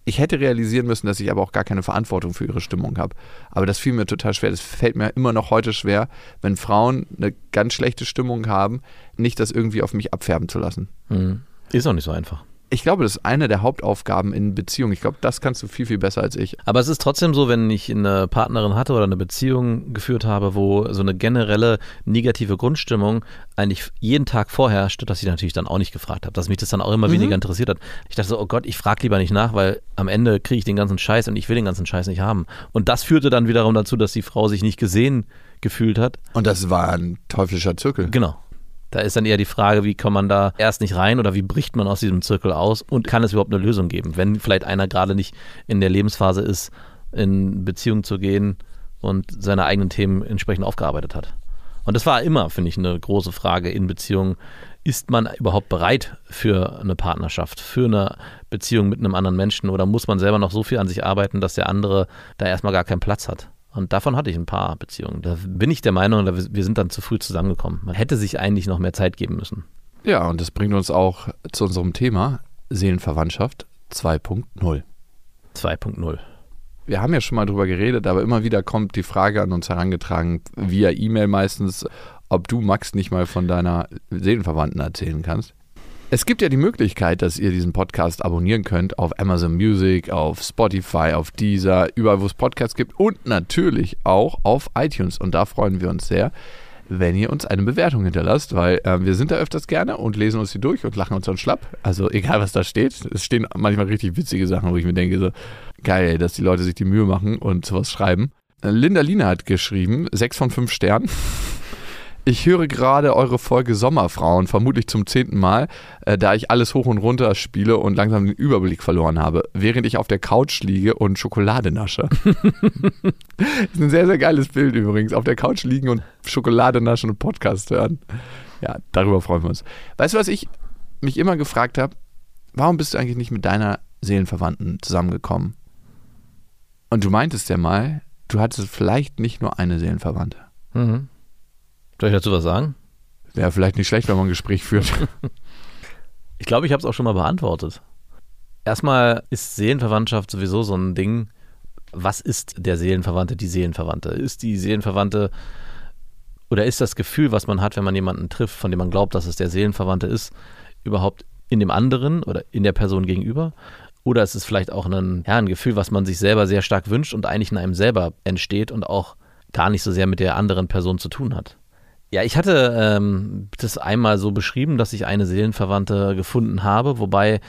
[SPEAKER 1] Ich hätte realisieren müssen, dass ich aber auch gar keine Verantwortung für ihre Stimmung habe. Aber das fiel mir total schwer. Das fällt mir immer noch heute schwer, wenn Frauen eine ganz schlechte Stimmung haben, nicht das irgendwie auf mich abfärben zu lassen.
[SPEAKER 2] Hm. Ist auch nicht so einfach.
[SPEAKER 1] Ich glaube, das ist eine der Hauptaufgaben in Beziehungen. Ich glaube, das kannst du viel, viel besser als ich.
[SPEAKER 2] Aber es ist trotzdem so, wenn ich eine Partnerin hatte oder eine Beziehung geführt habe, wo so eine generelle negative Grundstimmung eigentlich jeden Tag vorherrscht, dass ich natürlich dann auch nicht gefragt habe, dass mich das dann auch immer weniger interessiert hat. Ich dachte so, oh Gott, ich frage lieber nicht nach, weil am Ende kriege ich den ganzen Scheiß und ich will den ganzen Scheiß nicht haben. Und das führte dann wiederum dazu, dass die Frau sich nicht gesehen gefühlt hat.
[SPEAKER 1] Und das war ein teuflischer Zirkel.
[SPEAKER 2] Genau. Da ist dann eher die Frage, wie kommt man da erst nicht rein oder wie bricht man aus diesem Zirkel aus und kann es überhaupt eine Lösung geben, wenn vielleicht einer gerade nicht in der Lebensphase ist, in Beziehung zu gehen und seine eigenen Themen entsprechend aufgearbeitet hat. Und das war immer, finde ich, eine große Frage in Beziehungen. Ist man überhaupt bereit für eine Partnerschaft, für eine Beziehung mit einem anderen Menschen oder muss man selber noch so viel an sich arbeiten, dass der andere da erstmal gar keinen Platz hat? Und davon hatte ich ein paar Beziehungen. Da bin ich der Meinung, wir sind dann zu früh zusammengekommen. Man hätte sich eigentlich noch mehr Zeit geben müssen.
[SPEAKER 1] Ja, und das bringt uns auch zu unserem Thema Seelenverwandtschaft 2.0.
[SPEAKER 2] 2.0.
[SPEAKER 1] Wir haben ja schon mal drüber geredet, aber immer wieder kommt die Frage an uns herangetragen, via E-Mail meistens, ob du, Max, nicht mal von deiner Seelenverwandten erzählen kannst. Es gibt ja die Möglichkeit, dass ihr diesen Podcast abonnieren könnt auf Amazon Music, auf Spotify, auf Deezer, überall, wo es Podcasts gibt und natürlich auch auf iTunes. Und da freuen wir uns sehr, wenn ihr uns eine Bewertung hinterlasst, weil äh, wir sind da öfters gerne und lesen uns die durch und lachen uns dann schlapp. Also egal, was da steht. Es stehen manchmal richtig witzige Sachen, wo ich mir denke, so geil, dass die Leute sich die Mühe machen und sowas schreiben. Linda Lina hat geschrieben, sechs von fünf Sternen. Ich höre gerade eure Folge Sommerfrauen, vermutlich zum zehnten Mal, äh, da ich alles hoch und runter spiele und langsam den Überblick verloren habe, während ich auf der Couch liege und Schokolade nasche. ist ein sehr, sehr geiles Bild übrigens. Auf der Couch liegen und Schokolade naschen und Podcast hören. Ja, darüber freuen wir uns. Weißt du, was ich mich immer gefragt habe? Warum bist du eigentlich nicht mit deiner Seelenverwandten zusammengekommen? Und du meintest ja mal, du hattest vielleicht nicht nur eine Seelenverwandte.
[SPEAKER 2] Mhm. Soll ich dazu was sagen?
[SPEAKER 1] Wäre vielleicht nicht schlecht, wenn man ein Gespräch führt.
[SPEAKER 2] Ich glaube, ich habe es auch schon mal beantwortet. Erstmal ist Seelenverwandtschaft sowieso so ein Ding. Was ist der Seelenverwandte, die Seelenverwandte? Ist die Seelenverwandte oder ist das Gefühl, was man hat, wenn man jemanden trifft, von dem man glaubt, dass es der Seelenverwandte ist, überhaupt in dem anderen oder in der Person gegenüber? Oder ist es vielleicht auch ein, ja, ein Gefühl, was man sich selber sehr stark wünscht und eigentlich in einem selber entsteht und auch gar nicht so sehr mit der anderen Person zu tun hat? Ja, ich hatte ähm, das einmal so beschrieben, dass ich eine Seelenverwandte gefunden habe, wobei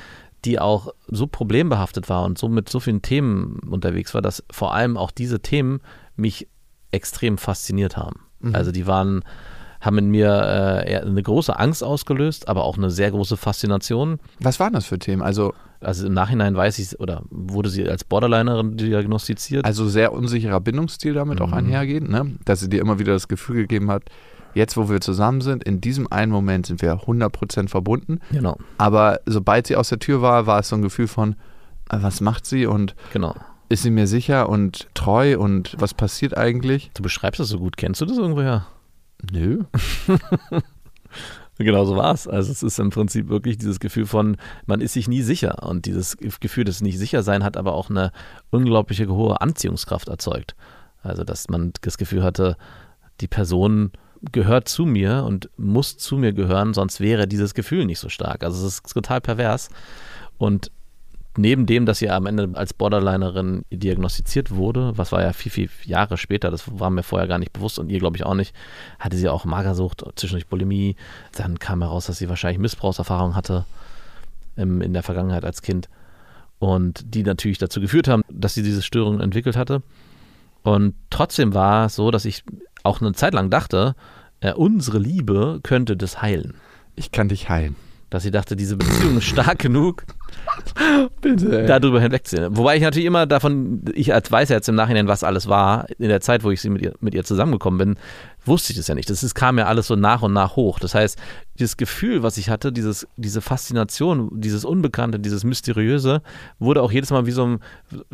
[SPEAKER 2] die auch so problembehaftet war und so mit so vielen Themen unterwegs war, dass vor allem auch diese Themen mich extrem fasziniert haben. Mhm. Also die waren, haben in mir äh, eine große Angst ausgelöst, aber auch eine sehr große Faszination.
[SPEAKER 1] Was waren das für Themen? Also
[SPEAKER 2] also im Nachhinein weiß ich, oder wurde sie als Borderlinerin diagnostiziert.
[SPEAKER 1] Also sehr unsicherer Bindungsstil damit mhm. auch einhergehend, ne? dass sie dir immer wieder das Gefühl gegeben hat, jetzt wo wir zusammen sind, in diesem einen Moment sind wir 100% verbunden.
[SPEAKER 2] Genau.
[SPEAKER 1] Aber sobald sie aus der Tür war, war es so ein Gefühl von, äh, was macht sie und
[SPEAKER 2] genau.
[SPEAKER 1] ist sie mir sicher und treu und was passiert eigentlich?
[SPEAKER 2] Du beschreibst das so gut. Kennst du das irgendwoher?
[SPEAKER 1] Nö.
[SPEAKER 2] Genau so war es. Also es ist im Prinzip wirklich dieses Gefühl von, man ist sich nie sicher. Und dieses Gefühl des nicht sicher sein hat aber auch eine unglaubliche hohe Anziehungskraft erzeugt. Also dass man das Gefühl hatte, die Person gehört zu mir und muss zu mir gehören, sonst wäre dieses Gefühl nicht so stark. Also es ist total pervers. Und neben dem, dass sie am Ende als Borderlinerin diagnostiziert wurde, was war ja viel, viel Jahre später, das war mir vorher gar nicht bewusst und ihr glaube ich auch nicht, hatte sie auch Magersucht, zwischendurch Bulimie. Dann kam heraus, dass sie wahrscheinlich Missbrauchserfahrung hatte im, in der Vergangenheit als Kind und die natürlich dazu geführt haben, dass sie diese Störung entwickelt hatte. Und trotzdem war es so, dass ich auch eine Zeit lang dachte, äh, unsere Liebe könnte das heilen.
[SPEAKER 1] Ich kann dich heilen
[SPEAKER 2] dass sie dachte, diese Beziehung ist stark genug, Bitte, darüber hinwegzuziehen. Wobei ich natürlich immer davon, ich als weiß jetzt im Nachhinein, was alles war, in der Zeit, wo ich sie mit ihr, mit ihr zusammengekommen bin, wusste ich das ja nicht. Das ist, kam ja alles so nach und nach hoch. Das heißt, dieses Gefühl, was ich hatte, dieses, diese Faszination, dieses Unbekannte, dieses Mysteriöse, wurde auch jedes Mal wie so ein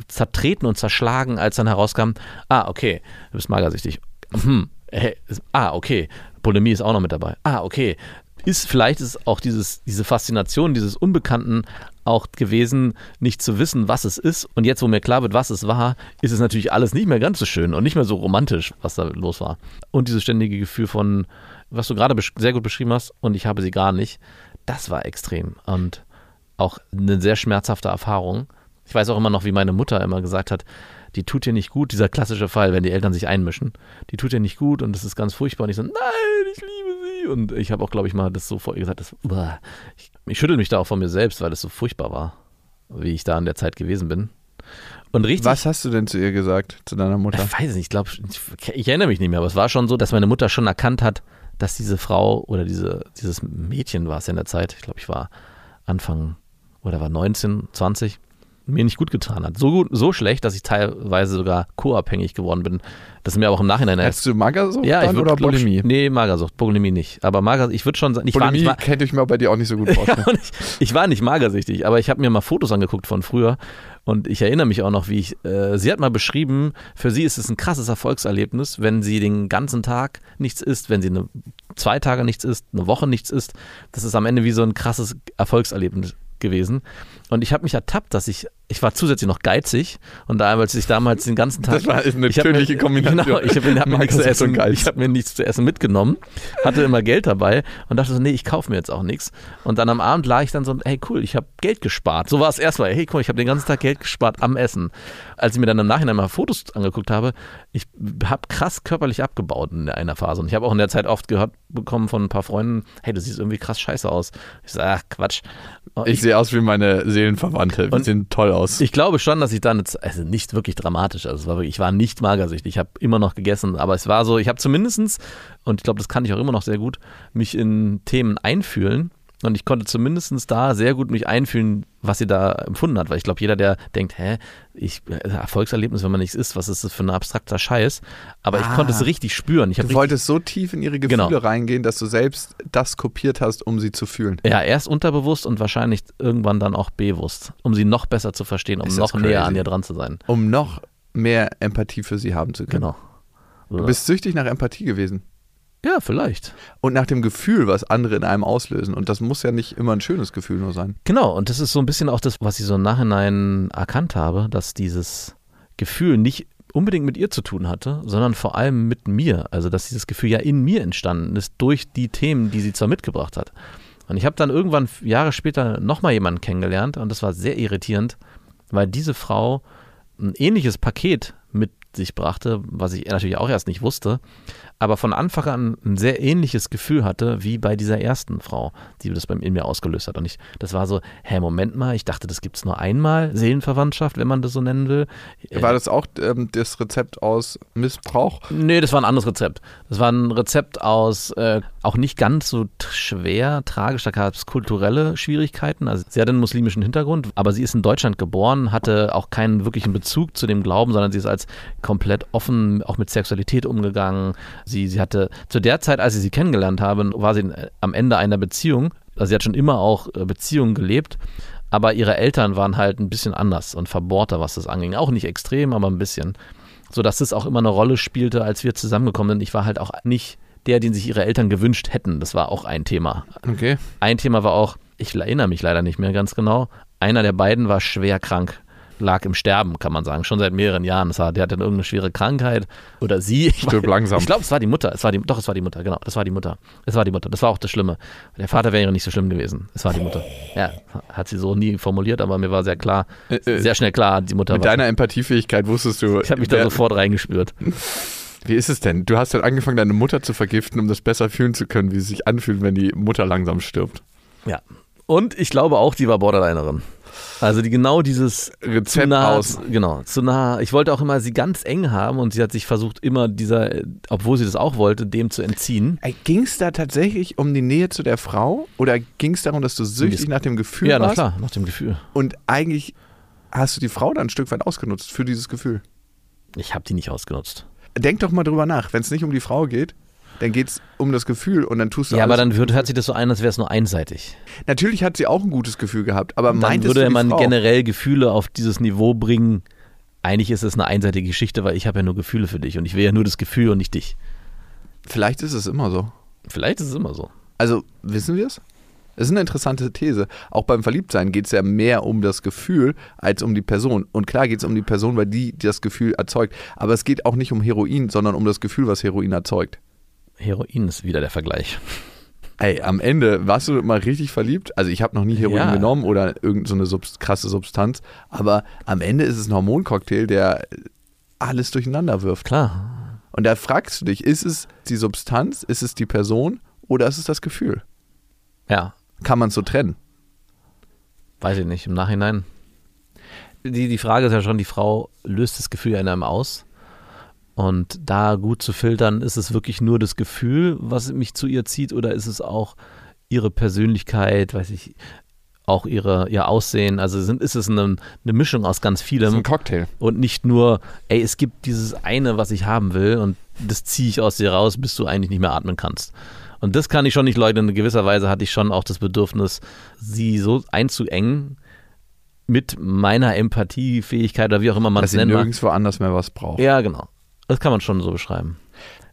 [SPEAKER 2] zertreten und zerschlagen, als dann herauskam, ah, okay, du bist magersüchtig. Hm, hey, ah, okay, Polemie ist auch noch mit dabei. Ah, okay, ist vielleicht ist auch dieses, diese Faszination dieses Unbekannten auch gewesen, nicht zu wissen, was es ist. Und jetzt, wo mir klar wird, was es war, ist es natürlich alles nicht mehr ganz so schön und nicht mehr so romantisch, was da los war. Und dieses ständige Gefühl von, was du gerade sehr gut beschrieben hast, und ich habe sie gar nicht, das war extrem. Und auch eine sehr schmerzhafte Erfahrung. Ich weiß auch immer noch, wie meine Mutter immer gesagt hat, die tut dir nicht gut, dieser klassische Fall, wenn die Eltern sich einmischen, die tut dir nicht gut und das ist ganz furchtbar. Und ich so, nein, ich liebe sie. Und ich habe auch, glaube ich, mal das so vorher gesagt, das, ich, ich schüttel mich da auch von mir selbst, weil das so furchtbar war, wie ich da in der Zeit gewesen bin. Und richtig,
[SPEAKER 1] Was hast du denn zu ihr gesagt, zu deiner Mutter?
[SPEAKER 2] Ich weiß nicht, ich glaube, ich, ich erinnere mich nicht mehr, aber es war schon so, dass meine Mutter schon erkannt hat, dass diese Frau oder diese, dieses Mädchen war es in der Zeit, ich glaube, ich war Anfang oder war 19, 20, mir nicht gut getan hat. So gut, so schlecht, dass ich teilweise sogar co-abhängig geworden bin. Das ist mir aber auch im Nachhinein erst.
[SPEAKER 1] Hast du Magersucht
[SPEAKER 2] ja,
[SPEAKER 1] dann
[SPEAKER 2] würd,
[SPEAKER 1] oder Bulimie?
[SPEAKER 2] Nee, Magersucht, Bulimie nicht. Aber Magersucht, ich würde schon sagen, ich
[SPEAKER 1] Bulimie
[SPEAKER 2] war nicht,
[SPEAKER 1] kennt ich mir bei dir auch nicht so gut vorstellen.
[SPEAKER 2] ich, ich war nicht magersüchtig, aber ich habe mir mal Fotos angeguckt von früher und ich erinnere mich auch noch, wie ich, äh, sie hat mal beschrieben, für sie ist es ein krasses Erfolgserlebnis, wenn sie den ganzen Tag nichts isst, wenn sie eine, zwei Tage nichts isst, eine Woche nichts isst. Das ist am Ende wie so ein krasses Erfolgserlebnis gewesen. Und ich habe mich ertappt, dass ich, ich war zusätzlich noch geizig und da, als ich damals den ganzen Tag.
[SPEAKER 1] Das war eine tödliche Kombination.
[SPEAKER 2] Genau, ich habe hab mir, nichts zu essen, ich hab mir nichts zu essen mitgenommen, hatte immer Geld dabei und dachte so, nee, ich kaufe mir jetzt auch nichts. Und dann am Abend lag ich dann so, hey cool, ich habe Geld gespart. So war es erstmal, hey cool, ich habe den ganzen Tag Geld gespart am Essen. Als ich mir dann im Nachhinein mal Fotos angeguckt habe, ich habe krass körperlich abgebaut in einer Phase. Und ich habe auch in der Zeit oft gehört bekommen von ein paar Freunden, hey, du siehst irgendwie krass scheiße aus. Ich sage, ach Quatsch.
[SPEAKER 1] Ich, ich sehe aus wie meine Seele Seelenverwandte. Wir
[SPEAKER 2] Und
[SPEAKER 1] sehen toll aus.
[SPEAKER 2] Ich glaube schon, dass ich dann, jetzt, also nicht wirklich dramatisch, also es war wirklich, ich war nicht magersüchtig, ich habe immer noch gegessen, aber es war so, ich habe zumindestens und ich glaube, das kann ich auch immer noch sehr gut, mich in Themen einfühlen und ich konnte zumindestens da sehr gut mich einfühlen, was sie da empfunden hat, weil ich glaube, jeder, der denkt, hä, ich, äh, Erfolgserlebnis, wenn man nichts isst, was ist das für ein abstrakter Scheiß, aber ich
[SPEAKER 1] Ah.
[SPEAKER 2] konnte es richtig spüren. Ich
[SPEAKER 1] Du
[SPEAKER 2] richtig
[SPEAKER 1] wolltest so tief in ihre Gefühle
[SPEAKER 2] Genau.
[SPEAKER 1] reingehen, dass du selbst das kopiert hast, um sie zu fühlen.
[SPEAKER 2] Ja, erst unterbewusst und wahrscheinlich irgendwann dann auch bewusst, um sie noch besser zu verstehen, um noch näher an ihr dran zu sein.
[SPEAKER 1] Um noch mehr Empathie für sie haben zu können.
[SPEAKER 2] Genau.
[SPEAKER 1] Du bist süchtig nach Empathie gewesen.
[SPEAKER 2] Ja, vielleicht.
[SPEAKER 1] Und nach dem Gefühl, was andere in einem auslösen. Und das muss ja nicht immer ein schönes Gefühl nur sein.
[SPEAKER 2] Genau, und das ist so ein bisschen auch das, was ich so im Nachhinein erkannt habe, dass dieses Gefühl nicht unbedingt mit ihr zu tun hatte, sondern vor allem mit mir. Also, dass dieses Gefühl ja in mir entstanden ist durch die Themen, die sie zwar mitgebracht hat. Und ich habe dann irgendwann Jahre später nochmal jemanden kennengelernt und das war sehr irritierend, weil diese Frau ein ähnliches Paket sich brachte, was ich natürlich auch erst nicht wusste, aber von Anfang an ein sehr ähnliches Gefühl hatte wie bei dieser ersten Frau, die das bei, in mir ausgelöst hat. Und ich, das war so, hä, Moment mal, ich dachte, das gibt es nur einmal, Seelenverwandtschaft, wenn man das so nennen will. Äh,
[SPEAKER 1] War das auch ähm, das Rezept aus Missbrauch?
[SPEAKER 2] Nee, das war ein anderes Rezept. Das war ein Rezept aus äh, auch nicht ganz so schwer, tragisch. Da gab es kulturelle Schwierigkeiten. Also sie hat einen muslimischen Hintergrund, aber sie ist in Deutschland geboren, hatte auch keinen wirklichen Bezug zu dem Glauben, sondern sie ist als komplett offen auch mit Sexualität umgegangen. Sie, sie hatte zu der Zeit, als ich sie kennengelernt habe, war sie äh, am Ende einer Beziehung. Also sie hat schon immer auch äh, Beziehungen gelebt. Aber ihre Eltern waren halt ein bisschen anders und verbohrter, was das anging. Auch nicht extrem, aber ein bisschen so dass das auch immer eine Rolle spielte, als wir zusammengekommen sind. Ich war halt auch nicht der, den sich ihre Eltern gewünscht hätten. Das war auch ein Thema.
[SPEAKER 1] Okay.
[SPEAKER 2] Ein Thema war auch, ich erinnere mich leider nicht mehr ganz genau, einer der beiden war schwer krank, lag im Sterben, kann man sagen, schon seit mehreren Jahren. Das war, der hatte irgendeine schwere Krankheit oder sie. Ich
[SPEAKER 1] Stirb langsam.
[SPEAKER 2] Ich glaube, es war die Mutter. Es war die, doch, es war die Mutter, genau. Das war die Mutter. Es war die Mutter. Das war auch das Schlimme. Der Vater wäre nicht so schlimm gewesen. Es war die Mutter. Ja, hat sie so nie formuliert, aber mir war sehr klar,
[SPEAKER 1] Äh, äh,
[SPEAKER 2] sehr schnell klar, die Mutter
[SPEAKER 1] Mit
[SPEAKER 2] war.
[SPEAKER 1] deiner Empathiefähigkeit wusstest du.
[SPEAKER 2] Ich habe mich da sofort reingespürt.
[SPEAKER 1] Wie ist es denn? Du hast dann angefangen, deine Mutter zu vergiften, um das besser fühlen zu können, wie es sich anfühlt, wenn die Mutter langsam stirbt.
[SPEAKER 2] Ja. Und ich glaube auch, die war Borderlinerin. Also die genau dieses
[SPEAKER 1] Rezept
[SPEAKER 2] zu nah,
[SPEAKER 1] aus.
[SPEAKER 2] genau, zu nah. Ich wollte auch immer sie ganz eng haben und sie hat sich versucht immer dieser, äh, obwohl sie das auch wollte, dem zu entziehen.
[SPEAKER 1] Ging es da tatsächlich um die Nähe zu der Frau oder ging es darum, dass du süchtig nach dem Gefühl
[SPEAKER 2] ja, na
[SPEAKER 1] warst?
[SPEAKER 2] klar, nach dem Gefühl.
[SPEAKER 1] Und eigentlich hast du die Frau dann ein Stück weit ausgenutzt für dieses Gefühl.
[SPEAKER 2] Ich habe die nicht ausgenutzt.
[SPEAKER 1] Denk doch mal drüber nach. Wenn es nicht um die Frau geht, dann geht es um das Gefühl und dann tust du
[SPEAKER 2] Ja, aber dann wird, hört sich das so ein, als wäre es nur einseitig.
[SPEAKER 1] Natürlich hat sie auch ein gutes Gefühl gehabt, aber
[SPEAKER 2] Dann
[SPEAKER 1] meintest
[SPEAKER 2] würde man
[SPEAKER 1] Frau?
[SPEAKER 2] generell Gefühle auf dieses Niveau bringen. Eigentlich ist es eine einseitige Geschichte, weil ich habe ja nur Gefühle für dich und ich will ja nur das Gefühl und nicht dich.
[SPEAKER 1] Vielleicht ist es immer so.
[SPEAKER 2] Vielleicht ist es immer so.
[SPEAKER 1] Also, wissen wir es? Das ist eine interessante These. Auch beim Verliebtsein geht es ja mehr um das Gefühl als um die Person. Und klar geht es um die Person, weil die das Gefühl erzeugt. Aber es geht auch nicht um Heroin, sondern um das Gefühl, was Heroin erzeugt.
[SPEAKER 2] Heroin ist wieder der Vergleich.
[SPEAKER 1] Ey, am Ende warst du mal richtig verliebt. Also ich habe noch nie Heroin
[SPEAKER 2] Ja.
[SPEAKER 1] genommen oder irgendeine so Subst krasse Substanz. Aber am Ende ist es ein Hormoncocktail, der alles durcheinander wirft.
[SPEAKER 2] Klar.
[SPEAKER 1] Und da fragst du dich, ist es die Substanz, ist es die Person oder ist es das Gefühl?
[SPEAKER 2] Ja,
[SPEAKER 1] Kann man es so trennen?
[SPEAKER 2] Weiß ich nicht, im Nachhinein. Die, die Frage ist ja schon, die Frau löst das Gefühl in einem aus. Und da gut zu filtern, ist es wirklich nur das Gefühl, was mich zu ihr zieht, oder ist es auch ihre Persönlichkeit, weiß ich, auch ihre, ihr Aussehen? Also sind, ist es eine, eine Mischung aus ganz
[SPEAKER 1] Das ist
[SPEAKER 2] vielem
[SPEAKER 1] ein Cocktail.
[SPEAKER 2] und nicht nur, ey, es gibt dieses eine, was ich haben will und das ziehe ich aus dir raus, bis du eigentlich nicht mehr atmen kannst. Und das kann ich schon nicht leugnen. In gewisser Weise hatte ich schon auch das Bedürfnis, sie so einzuengen mit meiner Empathiefähigkeit oder wie auch immer man
[SPEAKER 1] Dass
[SPEAKER 2] es
[SPEAKER 1] sie
[SPEAKER 2] nennen mag.
[SPEAKER 1] nirgendwo anders mehr was braucht.
[SPEAKER 2] Ja, genau. Das kann man schon so beschreiben.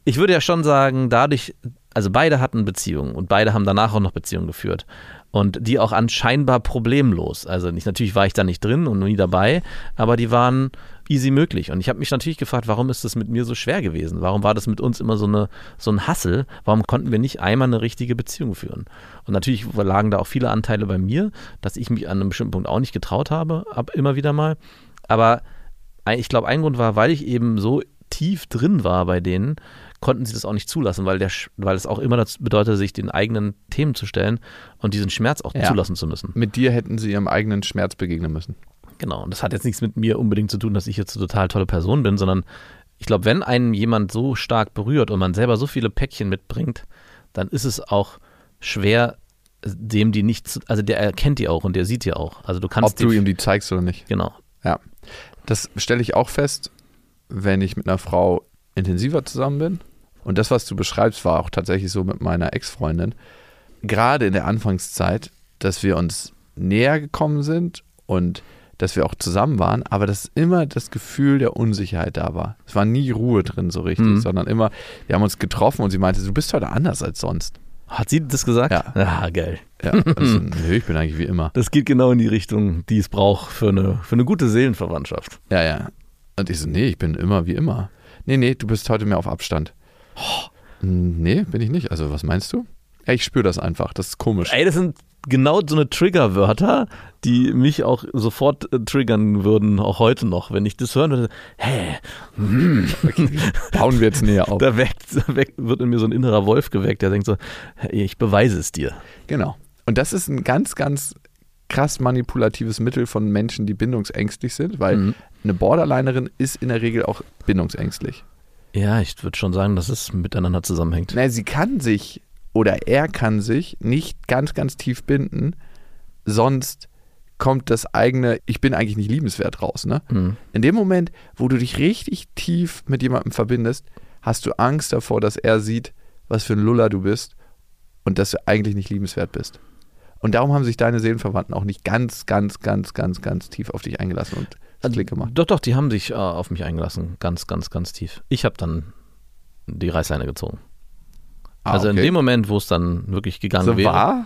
[SPEAKER 2] Ich würde ja schon sagen, dadurch, also beide hatten Beziehungen und beide haben danach auch noch Beziehungen geführt. Und die auch anscheinbar problemlos. Also nicht, natürlich war ich da nicht drin und nie dabei, aber die waren easy möglich. Und ich habe mich natürlich gefragt, warum ist das mit mir so schwer gewesen? Warum war das mit uns immer so, eine, so ein Hassel? Warum konnten wir nicht einmal eine richtige Beziehung führen? Und natürlich lagen da auch viele Anteile bei mir, dass ich mich an einem bestimmten Punkt auch nicht getraut habe, ab immer wieder mal. Aber ich glaube, ein Grund war, weil ich eben so tief drin war bei denen, konnten sie das auch nicht zulassen, weil, der, weil es auch immer das bedeutet, sich den eigenen Themen zu stellen und diesen Schmerz auch
[SPEAKER 1] Ja.
[SPEAKER 2] zulassen zu müssen.
[SPEAKER 1] Mit dir hätten sie ihrem eigenen Schmerz begegnen müssen.
[SPEAKER 2] Genau. Und das hat jetzt nichts mit mir unbedingt zu tun, dass ich jetzt eine total tolle Person bin, sondern ich glaube, wenn einen jemand so stark berührt und man selber so viele Päckchen mitbringt, dann ist es auch schwer, dem die nicht, zu, also der erkennt die auch und der sieht die auch. Also du kannst
[SPEAKER 1] Ob du ihm die zeigst oder nicht.
[SPEAKER 2] genau.
[SPEAKER 1] Ja. Das stelle ich auch fest, wenn ich mit einer Frau intensiver zusammen bin. Und das, was du beschreibst, war auch tatsächlich so mit meiner Ex-Freundin. Gerade in der Anfangszeit, dass wir uns näher gekommen sind und dass wir auch zusammen waren, aber dass immer das Gefühl der Unsicherheit da war. Es war nie Ruhe drin so richtig,
[SPEAKER 2] Mhm.
[SPEAKER 1] sondern immer, wir haben uns getroffen und sie meinte, du bist heute anders als sonst.
[SPEAKER 2] Hat sie das gesagt?
[SPEAKER 1] Ja.
[SPEAKER 2] Ah, geil.
[SPEAKER 1] Ja, also, nö, ich bin eigentlich wie immer.
[SPEAKER 2] Das geht genau in die Richtung, die es braucht für eine, für eine gute Seelenverwandtschaft.
[SPEAKER 1] Ja, ja. Und ich so, nee, ich bin immer wie immer. Nee, nee, du bist heute mehr auf Abstand. Hm, Nee, bin ich nicht. Also, was meinst du? Ich spüre das einfach. Das ist komisch.
[SPEAKER 2] Ey, das sind genau so eine Triggerwörter, die mich auch sofort äh, triggern würden, auch heute noch. Wenn ich das hören würde, hä,
[SPEAKER 1] Bauen wir jetzt näher auf.
[SPEAKER 2] da weckt, da weckt, wird in mir so ein innerer Wolf geweckt, der denkt so, hey, ich beweise es dir.
[SPEAKER 1] Genau. Und das ist ein ganz, ganz krass manipulatives Mittel von Menschen, die bindungsängstlich sind, weil
[SPEAKER 2] Mhm.
[SPEAKER 1] eine Borderlinerin ist in der Regel auch bindungsängstlich.
[SPEAKER 2] Ja, ich würde schon sagen, dass es miteinander zusammenhängt.
[SPEAKER 1] Na, sie kann sich oder er kann sich nicht ganz, ganz tief binden, sonst kommt das eigene, ich bin eigentlich nicht liebenswert raus. Ne?
[SPEAKER 2] Mhm.
[SPEAKER 1] In dem Moment, wo du dich richtig tief mit jemandem verbindest, hast du Angst davor, dass er sieht, was für ein Luller du bist und dass du eigentlich nicht liebenswert bist. Und darum haben sich deine Seelenverwandten auch nicht ganz, ganz, ganz, ganz, ganz tief auf dich eingelassen und das Klick gemacht.
[SPEAKER 2] Doch, doch, die haben sich äh, auf mich eingelassen. Ganz, ganz, ganz tief. Ich habe dann die Reißleine gezogen.
[SPEAKER 1] Ah,
[SPEAKER 2] also in
[SPEAKER 1] okay.
[SPEAKER 2] dem Moment, wo es dann wirklich gegangen
[SPEAKER 1] so
[SPEAKER 2] wäre.
[SPEAKER 1] war,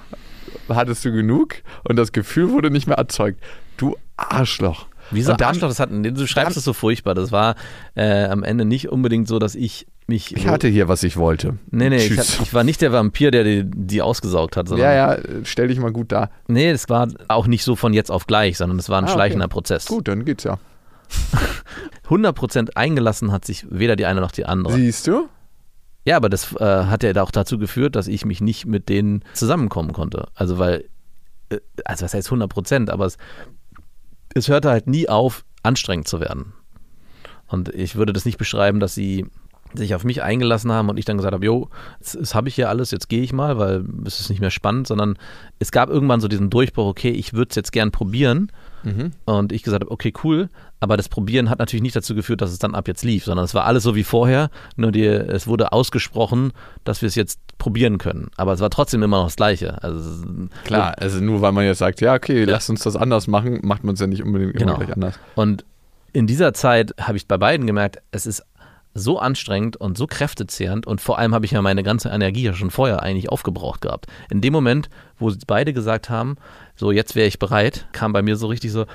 [SPEAKER 1] hattest du genug und das Gefühl wurde nicht mehr erzeugt. Du Arschloch.
[SPEAKER 2] Wieso
[SPEAKER 1] dann-
[SPEAKER 2] Arschloch, das hat, du schreibst es so furchtbar. Das war äh, am Ende nicht unbedingt so, dass ich mich.
[SPEAKER 1] Ich hatte hier, was ich wollte.
[SPEAKER 2] Nee, nee, ich, hab, ich war nicht der Vampir, der die, die ausgesaugt hat, sondern.
[SPEAKER 1] ja, ja, stell dich mal gut da.
[SPEAKER 2] Nee, das war auch nicht so von jetzt auf gleich, sondern es war ein
[SPEAKER 1] Ah, okay.
[SPEAKER 2] schleichender Prozess.
[SPEAKER 1] Gut, dann geht's ja.
[SPEAKER 2] 100% eingelassen hat sich weder die eine noch die andere.
[SPEAKER 1] Siehst du?
[SPEAKER 2] Ja, aber das äh, hat ja auch dazu geführt, dass ich mich nicht mit denen zusammenkommen konnte. Also weil, äh, also was heißt 100 Prozent, aber es, es hörte halt nie auf, anstrengend zu werden. Und ich würde das nicht beschreiben, dass sie sich auf mich eingelassen haben und ich dann gesagt habe, jo, jetzt, jetzt habe ich hier alles, jetzt gehe ich mal, weil es ist nicht mehr spannend, sondern es gab irgendwann so diesen Durchbruch, okay, ich würde es jetzt gern probieren. Und ich gesagt habe, okay, cool, aber das Probieren hat natürlich nicht dazu geführt, dass es dann ab jetzt lief, sondern es war alles so wie vorher, nur die, es wurde ausgesprochen, dass wir es jetzt probieren können. Aber es war trotzdem immer noch das Gleiche. Also,
[SPEAKER 1] Klar, also nur weil man jetzt sagt, ja, okay, lass uns das anders machen, macht man es ja nicht unbedingt immer
[SPEAKER 2] Genau.
[SPEAKER 1] gleich anders.
[SPEAKER 2] Und in dieser Zeit habe ich bei beiden gemerkt, es ist so anstrengend und so kräftezehrend und vor allem habe ich ja meine ganze Energie ja schon vorher eigentlich aufgebraucht gehabt. In dem Moment, wo sie beide gesagt haben, so jetzt wäre ich bereit, kam bei mir so richtig so,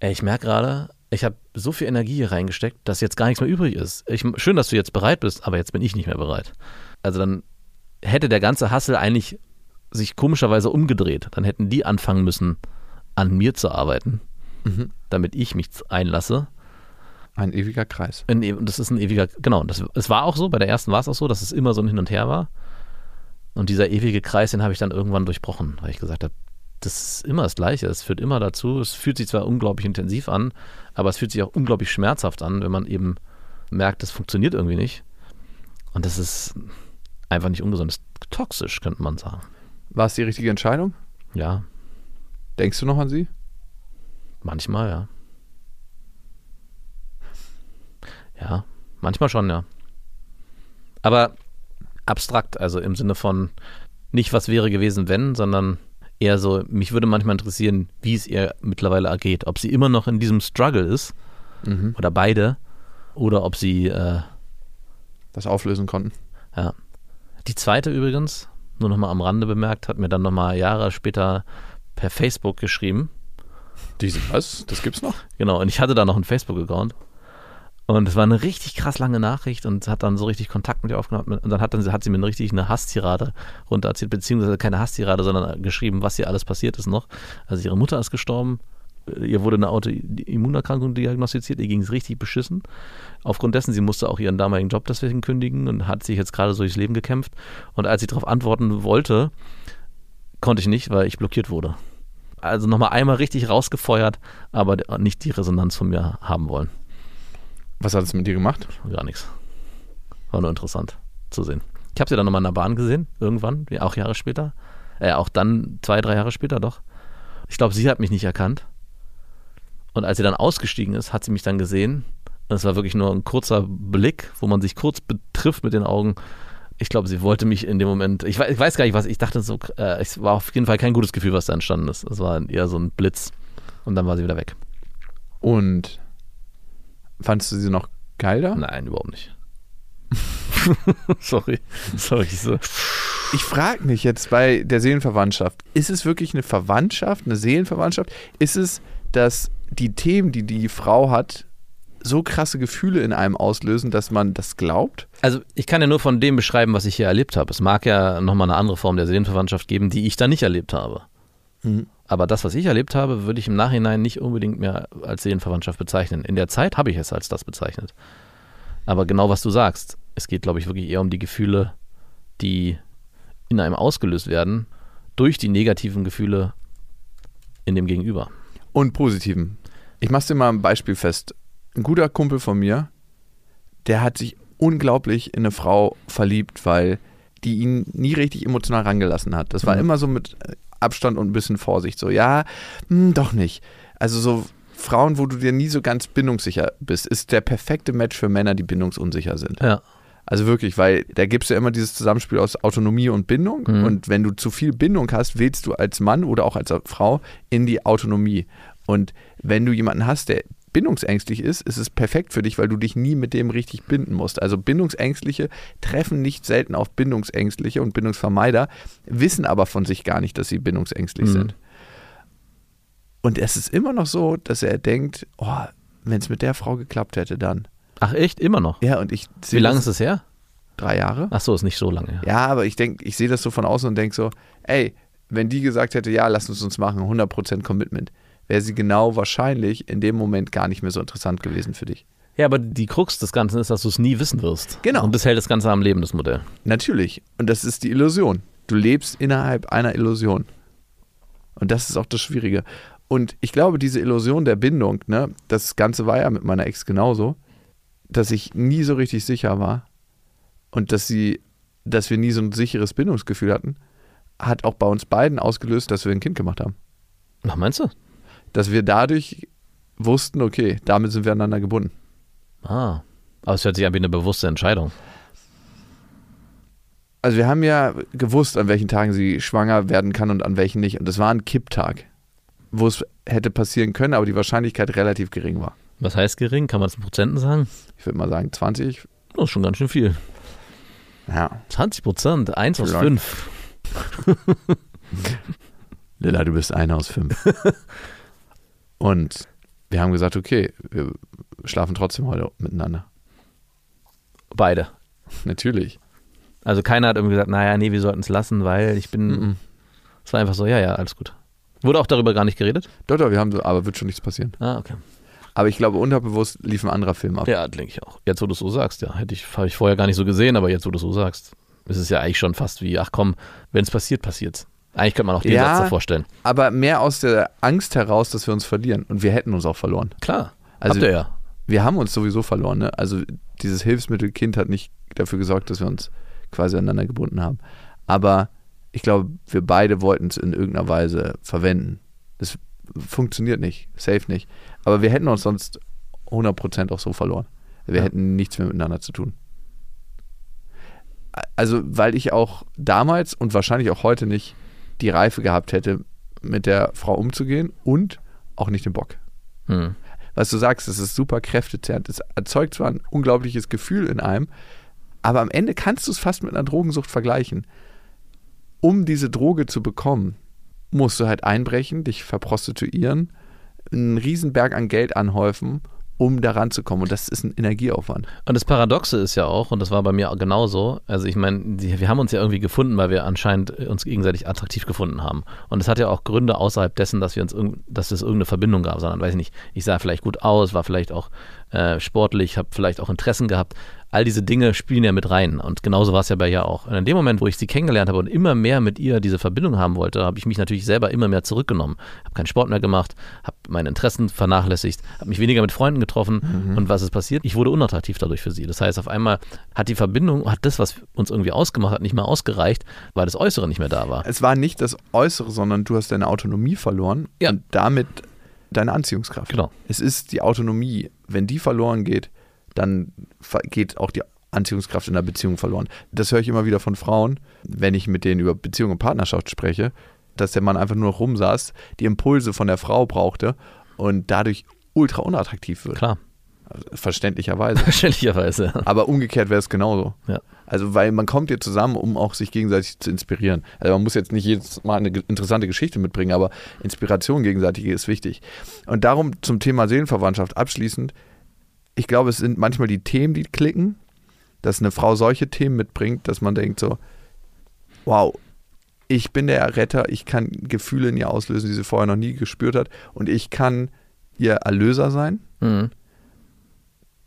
[SPEAKER 2] ey, ich merke gerade, ich habe so viel Energie hier reingesteckt, dass jetzt gar nichts mehr übrig ist. Ich, schön, dass du jetzt bereit bist, aber jetzt bin ich nicht mehr bereit. Also dann hätte der ganze Hassel eigentlich sich komischerweise umgedreht. Dann hätten die anfangen müssen, an mir zu arbeiten, damit ich mich einlasse.
[SPEAKER 1] Ein ewiger Kreis.
[SPEAKER 2] Ein, e- das ist ein ewiger, genau, das, es war auch so, bei der ersten war es auch so, dass es immer so ein Hin und Her war. Und dieser ewige Kreis, den habe ich dann irgendwann durchbrochen, weil ich gesagt habe, das ist immer das Gleiche, es führt immer dazu, es fühlt sich zwar unglaublich intensiv an, aber es fühlt sich auch unglaublich schmerzhaft an, wenn man eben merkt, das funktioniert irgendwie nicht. Und das ist einfach nicht ungesund, das ist toxisch, könnte man sagen.
[SPEAKER 1] War es die richtige Entscheidung?
[SPEAKER 2] Ja,
[SPEAKER 1] Denkst du noch an sie?
[SPEAKER 2] manchmal, ja. Ja, manchmal schon, ja. Aber abstrakt, also im Sinne von nicht, was wäre gewesen, wenn, sondern eher so, mich würde manchmal interessieren, wie es ihr mittlerweile ergeht. Ob sie immer noch in diesem Struggle ist
[SPEAKER 1] Mhm.
[SPEAKER 2] oder beide oder ob sie, äh,
[SPEAKER 1] Das auflösen konnten.
[SPEAKER 2] ja. Die zweite übrigens, nur nochmal am Rande bemerkt, hat mir dann nochmal Jahre später per Facebook geschrieben.
[SPEAKER 1] Diese, was? Das gibt's noch?
[SPEAKER 2] Genau, und ich hatte da noch einen Facebook-Account. Und es war eine richtig krass lange Nachricht und hat dann so richtig Kontakt mit ihr aufgenommen. Und dann hat, dann, hat sie mir eine richtig eine Hasstirade runtererzählt, beziehungsweise keine Hasstirade, sondern geschrieben, was hier alles passiert ist noch. Also ihre Mutter ist gestorben ihr wurde eine Autoimmunerkrankung diagnostiziert, ihr ging es richtig beschissen. Aufgrund dessen, sie musste auch ihren damaligen Job deswegen kündigen und hat sich jetzt gerade so durchs Leben gekämpft. Und als sie darauf antworten wollte, konnte ich nicht, weil ich blockiert wurde. Also nochmal einmal richtig rausgefeuert, aber nicht die Resonanz von mir haben wollen.
[SPEAKER 1] Was hat es mit dir gemacht?
[SPEAKER 2] Gar nichts. War nur interessant zu sehen. Ich habe sie dann nochmal in der Bahn gesehen, irgendwann, auch Jahre später. Äh, auch dann zwei, drei Jahre später doch. Ich glaube, sie hat mich nicht erkannt. Und als sie dann ausgestiegen ist, hat sie mich dann gesehen. Und es war wirklich nur ein kurzer Blick, wo man sich kurz betrifft mit den Augen. Ich glaube, sie wollte mich in dem Moment. Ich weiß, ich weiß gar nicht, was. Ich dachte so, äh, es war auf jeden Fall kein gutes Gefühl, was da entstanden ist. Es war eher so ein Blitz. Und dann war sie wieder weg.
[SPEAKER 1] Und fandest du sie noch geil da?
[SPEAKER 2] Nein, überhaupt nicht. Sorry. Sorry. So.
[SPEAKER 1] Ich frage mich jetzt bei der Seelenverwandtschaft, ist es wirklich eine Verwandtschaft, eine Seelenverwandtschaft? Ist es, dass die Themen, die die Frau hat, so krasse Gefühle in einem auslösen, dass man das glaubt?
[SPEAKER 2] Also ich kann ja nur von dem beschreiben, was ich hier erlebt habe. Es mag ja nochmal eine andere Form der Seelenverwandtschaft geben, die ich da nicht erlebt habe. Mhm. Aber das, was ich erlebt habe, würde ich im Nachhinein nicht unbedingt mehr als Seelenverwandtschaft bezeichnen. In der Zeit habe ich es als das bezeichnet. Aber genau was du sagst, es geht, glaube ich, wirklich eher um die Gefühle, die in einem ausgelöst werden durch die negativen Gefühle in dem Gegenüber.
[SPEAKER 1] Und positiven. Ich mache dir mal ein Beispiel fest. Ein guter Kumpel von mir, der hat sich unglaublich in eine Frau verliebt, weil die ihn nie richtig emotional rangelassen hat. Das war mhm. immer so mit Abstand und ein bisschen Vorsicht. So, ja, mh, hm, doch nicht. Also so Frauen, wo du dir nie so ganz bindungssicher bist, ist der perfekte Match für Männer, die bindungsunsicher sind.
[SPEAKER 2] Ja.
[SPEAKER 1] Also wirklich, weil da gibt es ja immer dieses Zusammenspiel aus Autonomie und Bindung. Mhm. Und wenn du zu viel Bindung hast, wählst du als Mann oder auch als Frau in die Autonomie. Und wenn du jemanden hast, der bindungsängstlich ist, ist es perfekt für dich, weil du dich nie mit dem richtig binden musst. Also Bindungsängstliche treffen nicht selten auf Bindungsängstliche und Bindungsvermeider, wissen aber von sich gar nicht, dass sie bindungsängstlich mhm. sind. Und es ist immer noch so, dass er denkt, oh, wenn es mit der Frau geklappt hätte, dann.
[SPEAKER 2] Ach echt, immer noch?
[SPEAKER 1] Ja, und ich
[SPEAKER 2] Wie lange ist es her?
[SPEAKER 1] Drei Jahre.
[SPEAKER 2] Ach so, ist nicht so lange.
[SPEAKER 1] Ja, ja aber ich denke, ich sehe das so von außen und denke so, ey, wenn die gesagt hätte, ja, lass uns uns machen, 100% Commitment, wäre sie genau wahrscheinlich in dem Moment gar nicht mehr so interessant gewesen für dich.
[SPEAKER 2] Ja, aber die Krux des Ganzen ist, dass du es nie wissen wirst.
[SPEAKER 1] Genau.
[SPEAKER 2] Und das hält das Ganze am Leben, das Modell.
[SPEAKER 1] Natürlich. Und das ist die Illusion. Du lebst innerhalb einer Illusion. Und das ist auch das Schwierige. Und ich glaube, diese Illusion der Bindung, ne, das Ganze war ja mit meiner Ex genauso, dass ich nie so richtig sicher war und dass sie, dass wir nie so ein sicheres Bindungsgefühl hatten, hat auch bei uns beiden ausgelöst, dass wir ein Kind gemacht haben.
[SPEAKER 2] Was meinst du?
[SPEAKER 1] Dass wir dadurch wussten, okay, damit sind wir aneinander gebunden.
[SPEAKER 2] Ah, aber es hört sich an wie eine bewusste Entscheidung.
[SPEAKER 1] Also wir haben ja gewusst, an welchen Tagen sie schwanger werden kann und an welchen nicht. Und das war ein Kipptag, wo es hätte passieren können, aber die Wahrscheinlichkeit relativ gering war.
[SPEAKER 2] Was heißt gering? Kann man es in Prozenten sagen?
[SPEAKER 1] Ich würde mal sagen 20.
[SPEAKER 2] Das ist schon ganz schön viel.
[SPEAKER 1] Ja.
[SPEAKER 2] 20 Prozent, 1 aus 5.
[SPEAKER 1] Lilla, du bist einer aus 5. Und wir haben gesagt, okay, wir schlafen trotzdem heute miteinander.
[SPEAKER 2] Beide.
[SPEAKER 1] Natürlich.
[SPEAKER 2] Also keiner hat irgendwie gesagt, naja, nee, wir sollten es lassen, weil ich bin. Mm Es war einfach so, ja, ja, alles gut. Wurde auch darüber gar nicht geredet?
[SPEAKER 1] Doch, doch, wir haben so, aber wird schon nichts passieren.
[SPEAKER 2] Ah, okay.
[SPEAKER 1] Aber ich glaube, unterbewusst lief ein anderer Film ab.
[SPEAKER 2] Ja, denke ich auch. Jetzt, wo du es so sagst, ja. Hätte ich, habe ich vorher gar nicht so gesehen, aber jetzt, wo du es so sagst, ist es ja eigentlich schon fast wie, ach komm, wenn es passiert, passiert's. Eigentlich könnte man auch den ja, Satz da vorstellen.
[SPEAKER 1] Aber mehr aus der Angst heraus, dass wir uns verlieren. Und wir hätten uns auch verloren.
[SPEAKER 2] Klar. Also, Habt ihr ja.
[SPEAKER 1] Wir haben uns sowieso verloren. Ne? Also dieses Hilfsmittelkind hat nicht dafür gesorgt, dass wir uns quasi aneinander gebunden haben. Aber ich glaube, wir beide wollten es in irgendeiner Weise verwenden. Das funktioniert nicht, safe nicht. Aber wir hätten uns sonst 100% auch so verloren. Wir ja. hätten nichts mehr miteinander zu tun. Also, weil ich auch damals und wahrscheinlich auch heute nicht die Reife gehabt hätte, mit der Frau umzugehen und auch nicht den Bock. Hm. Was du sagst, das ist super kräftezerrend. Es erzeugt zwar ein unglaubliches Gefühl in einem, aber am Ende kannst du es fast mit einer Drogensucht vergleichen. Um diese Droge zu bekommen, musst du halt einbrechen, dich verprostituieren, einen Riesenberg an Geld anhäufen um da ranzukommen. Und das ist ein Energieaufwand.
[SPEAKER 2] Und das Paradoxe ist ja auch, und das war bei mir genauso, also ich meine, wir haben uns ja irgendwie gefunden, weil wir anscheinend uns gegenseitig attraktiv gefunden haben. Und es hat ja auch Gründe außerhalb dessen, dass wir uns dass es irgendeine Verbindung gab, sondern weiß ich nicht, ich sah vielleicht gut aus, war vielleicht auch äh, sportlich, habe vielleicht auch Interessen gehabt all diese Dinge spielen ja mit rein. Und genauso war es ja bei ihr auch. Und in dem Moment, wo ich sie kennengelernt habe und immer mehr mit ihr diese Verbindung haben wollte, habe ich mich natürlich selber immer mehr zurückgenommen. Habe keinen Sport mehr gemacht, habe meine Interessen vernachlässigt, habe mich weniger mit Freunden getroffen. Mhm. Und was ist passiert? Ich wurde unattraktiv dadurch für sie. Das heißt, auf einmal hat die Verbindung, hat das, was uns irgendwie ausgemacht hat, nicht mehr ausgereicht, weil das Äußere nicht mehr da war.
[SPEAKER 1] Es war nicht das Äußere, sondern du hast deine Autonomie verloren ja. und damit deine Anziehungskraft.
[SPEAKER 2] Genau.
[SPEAKER 1] Es ist die Autonomie. Wenn die verloren geht, dann geht auch die Anziehungskraft in der Beziehung verloren. Das höre ich immer wieder von Frauen, wenn ich mit denen über Beziehung und Partnerschaft spreche, dass der Mann einfach nur noch rumsaß, die Impulse von der Frau brauchte und dadurch ultra unattraktiv wird.
[SPEAKER 2] Klar.
[SPEAKER 1] Also verständlicherweise.
[SPEAKER 2] Verständlicherweise.
[SPEAKER 1] Aber umgekehrt wäre es genauso.
[SPEAKER 2] Ja.
[SPEAKER 1] Also, weil man kommt hier zusammen, um auch sich gegenseitig zu inspirieren. Also, man muss jetzt nicht jedes Mal eine interessante Geschichte mitbringen, aber Inspiration gegenseitig ist wichtig. Und darum zum Thema Seelenverwandtschaft abschließend ich glaube, es sind manchmal die Themen, die klicken, dass eine Frau solche Themen mitbringt, dass man denkt so, wow, ich bin der Retter, ich kann Gefühle in ihr auslösen, die sie vorher noch nie gespürt hat und ich kann ihr Erlöser sein. Mhm.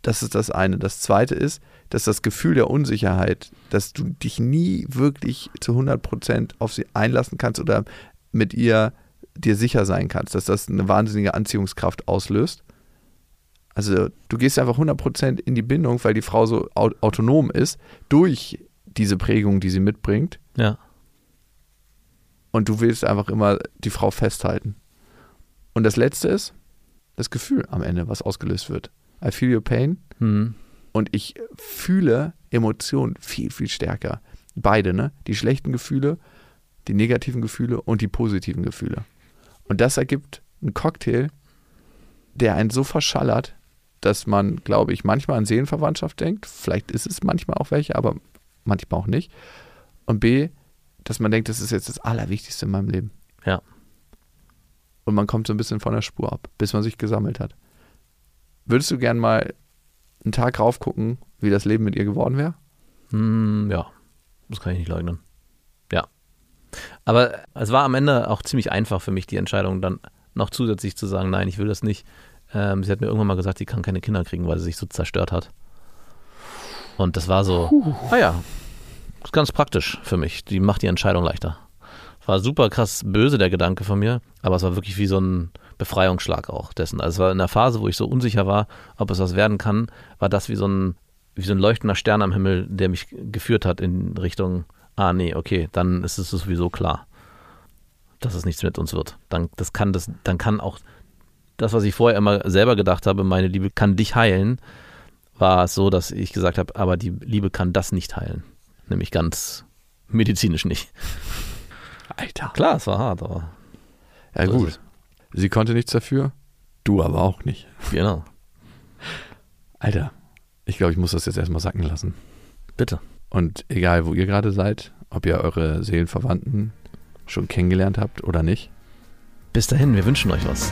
[SPEAKER 1] Das ist das eine. Das zweite ist, dass das Gefühl der Unsicherheit, dass du dich nie wirklich zu 100% auf sie einlassen kannst oder mit ihr dir sicher sein kannst, dass das eine wahnsinnige Anziehungskraft auslöst. Also du gehst einfach 100% in die Bindung, weil die Frau so autonom ist, durch diese Prägung, die sie mitbringt.
[SPEAKER 2] Ja.
[SPEAKER 1] Und du willst einfach immer die Frau festhalten. Und das Letzte ist das Gefühl am Ende, was ausgelöst wird. I feel your pain. Mhm. Und ich fühle Emotionen viel, viel stärker. Beide, ne? Die schlechten Gefühle, die negativen Gefühle und die positiven Gefühle. Und das ergibt einen Cocktail, der einen so verschallert, dass man, glaube ich, manchmal an Seelenverwandtschaft denkt. Vielleicht ist es manchmal auch welche, aber manchmal auch nicht. Und B, dass man denkt, das ist jetzt das Allerwichtigste in meinem Leben.
[SPEAKER 2] Ja.
[SPEAKER 1] Und man kommt so ein bisschen von der Spur ab, bis man sich gesammelt hat. Würdest du gern mal einen Tag raufgucken, wie das Leben mit ihr geworden wäre?
[SPEAKER 2] Mm, ja, das kann ich nicht leugnen. Ja. Aber es war am Ende auch ziemlich einfach für mich, die Entscheidung dann noch zusätzlich zu sagen, nein, ich will das nicht. Ähm, sie hat mir irgendwann mal gesagt, sie kann keine Kinder kriegen, weil sie sich so zerstört hat. Und das war so, Puh. ah ja, ist ganz praktisch für mich. Die macht die Entscheidung leichter. War super krass böse der Gedanke von mir, aber es war wirklich wie so ein Befreiungsschlag auch dessen. Also es war in der Phase, wo ich so unsicher war, ob es was werden kann, war das wie so ein, wie so ein leuchtender Stern am Himmel, der mich geführt hat in Richtung, ah nee, okay, dann ist es sowieso klar, dass es nichts mit uns wird. Dann, das kann das, dann kann auch das, was ich vorher immer selber gedacht habe, meine Liebe kann dich heilen, war es so, dass ich gesagt habe, aber die Liebe kann das nicht heilen. Nämlich ganz medizinisch nicht.
[SPEAKER 1] Alter.
[SPEAKER 2] Klar, es war hart, aber.
[SPEAKER 1] Ja, so gut. Sie konnte nichts dafür, du aber auch nicht.
[SPEAKER 2] Genau.
[SPEAKER 1] Alter, ich glaube, ich muss das jetzt erstmal sacken lassen.
[SPEAKER 2] Bitte.
[SPEAKER 1] Und egal, wo ihr gerade seid, ob ihr eure Seelenverwandten schon kennengelernt habt oder nicht.
[SPEAKER 2] Bis dahin, wir wünschen euch was.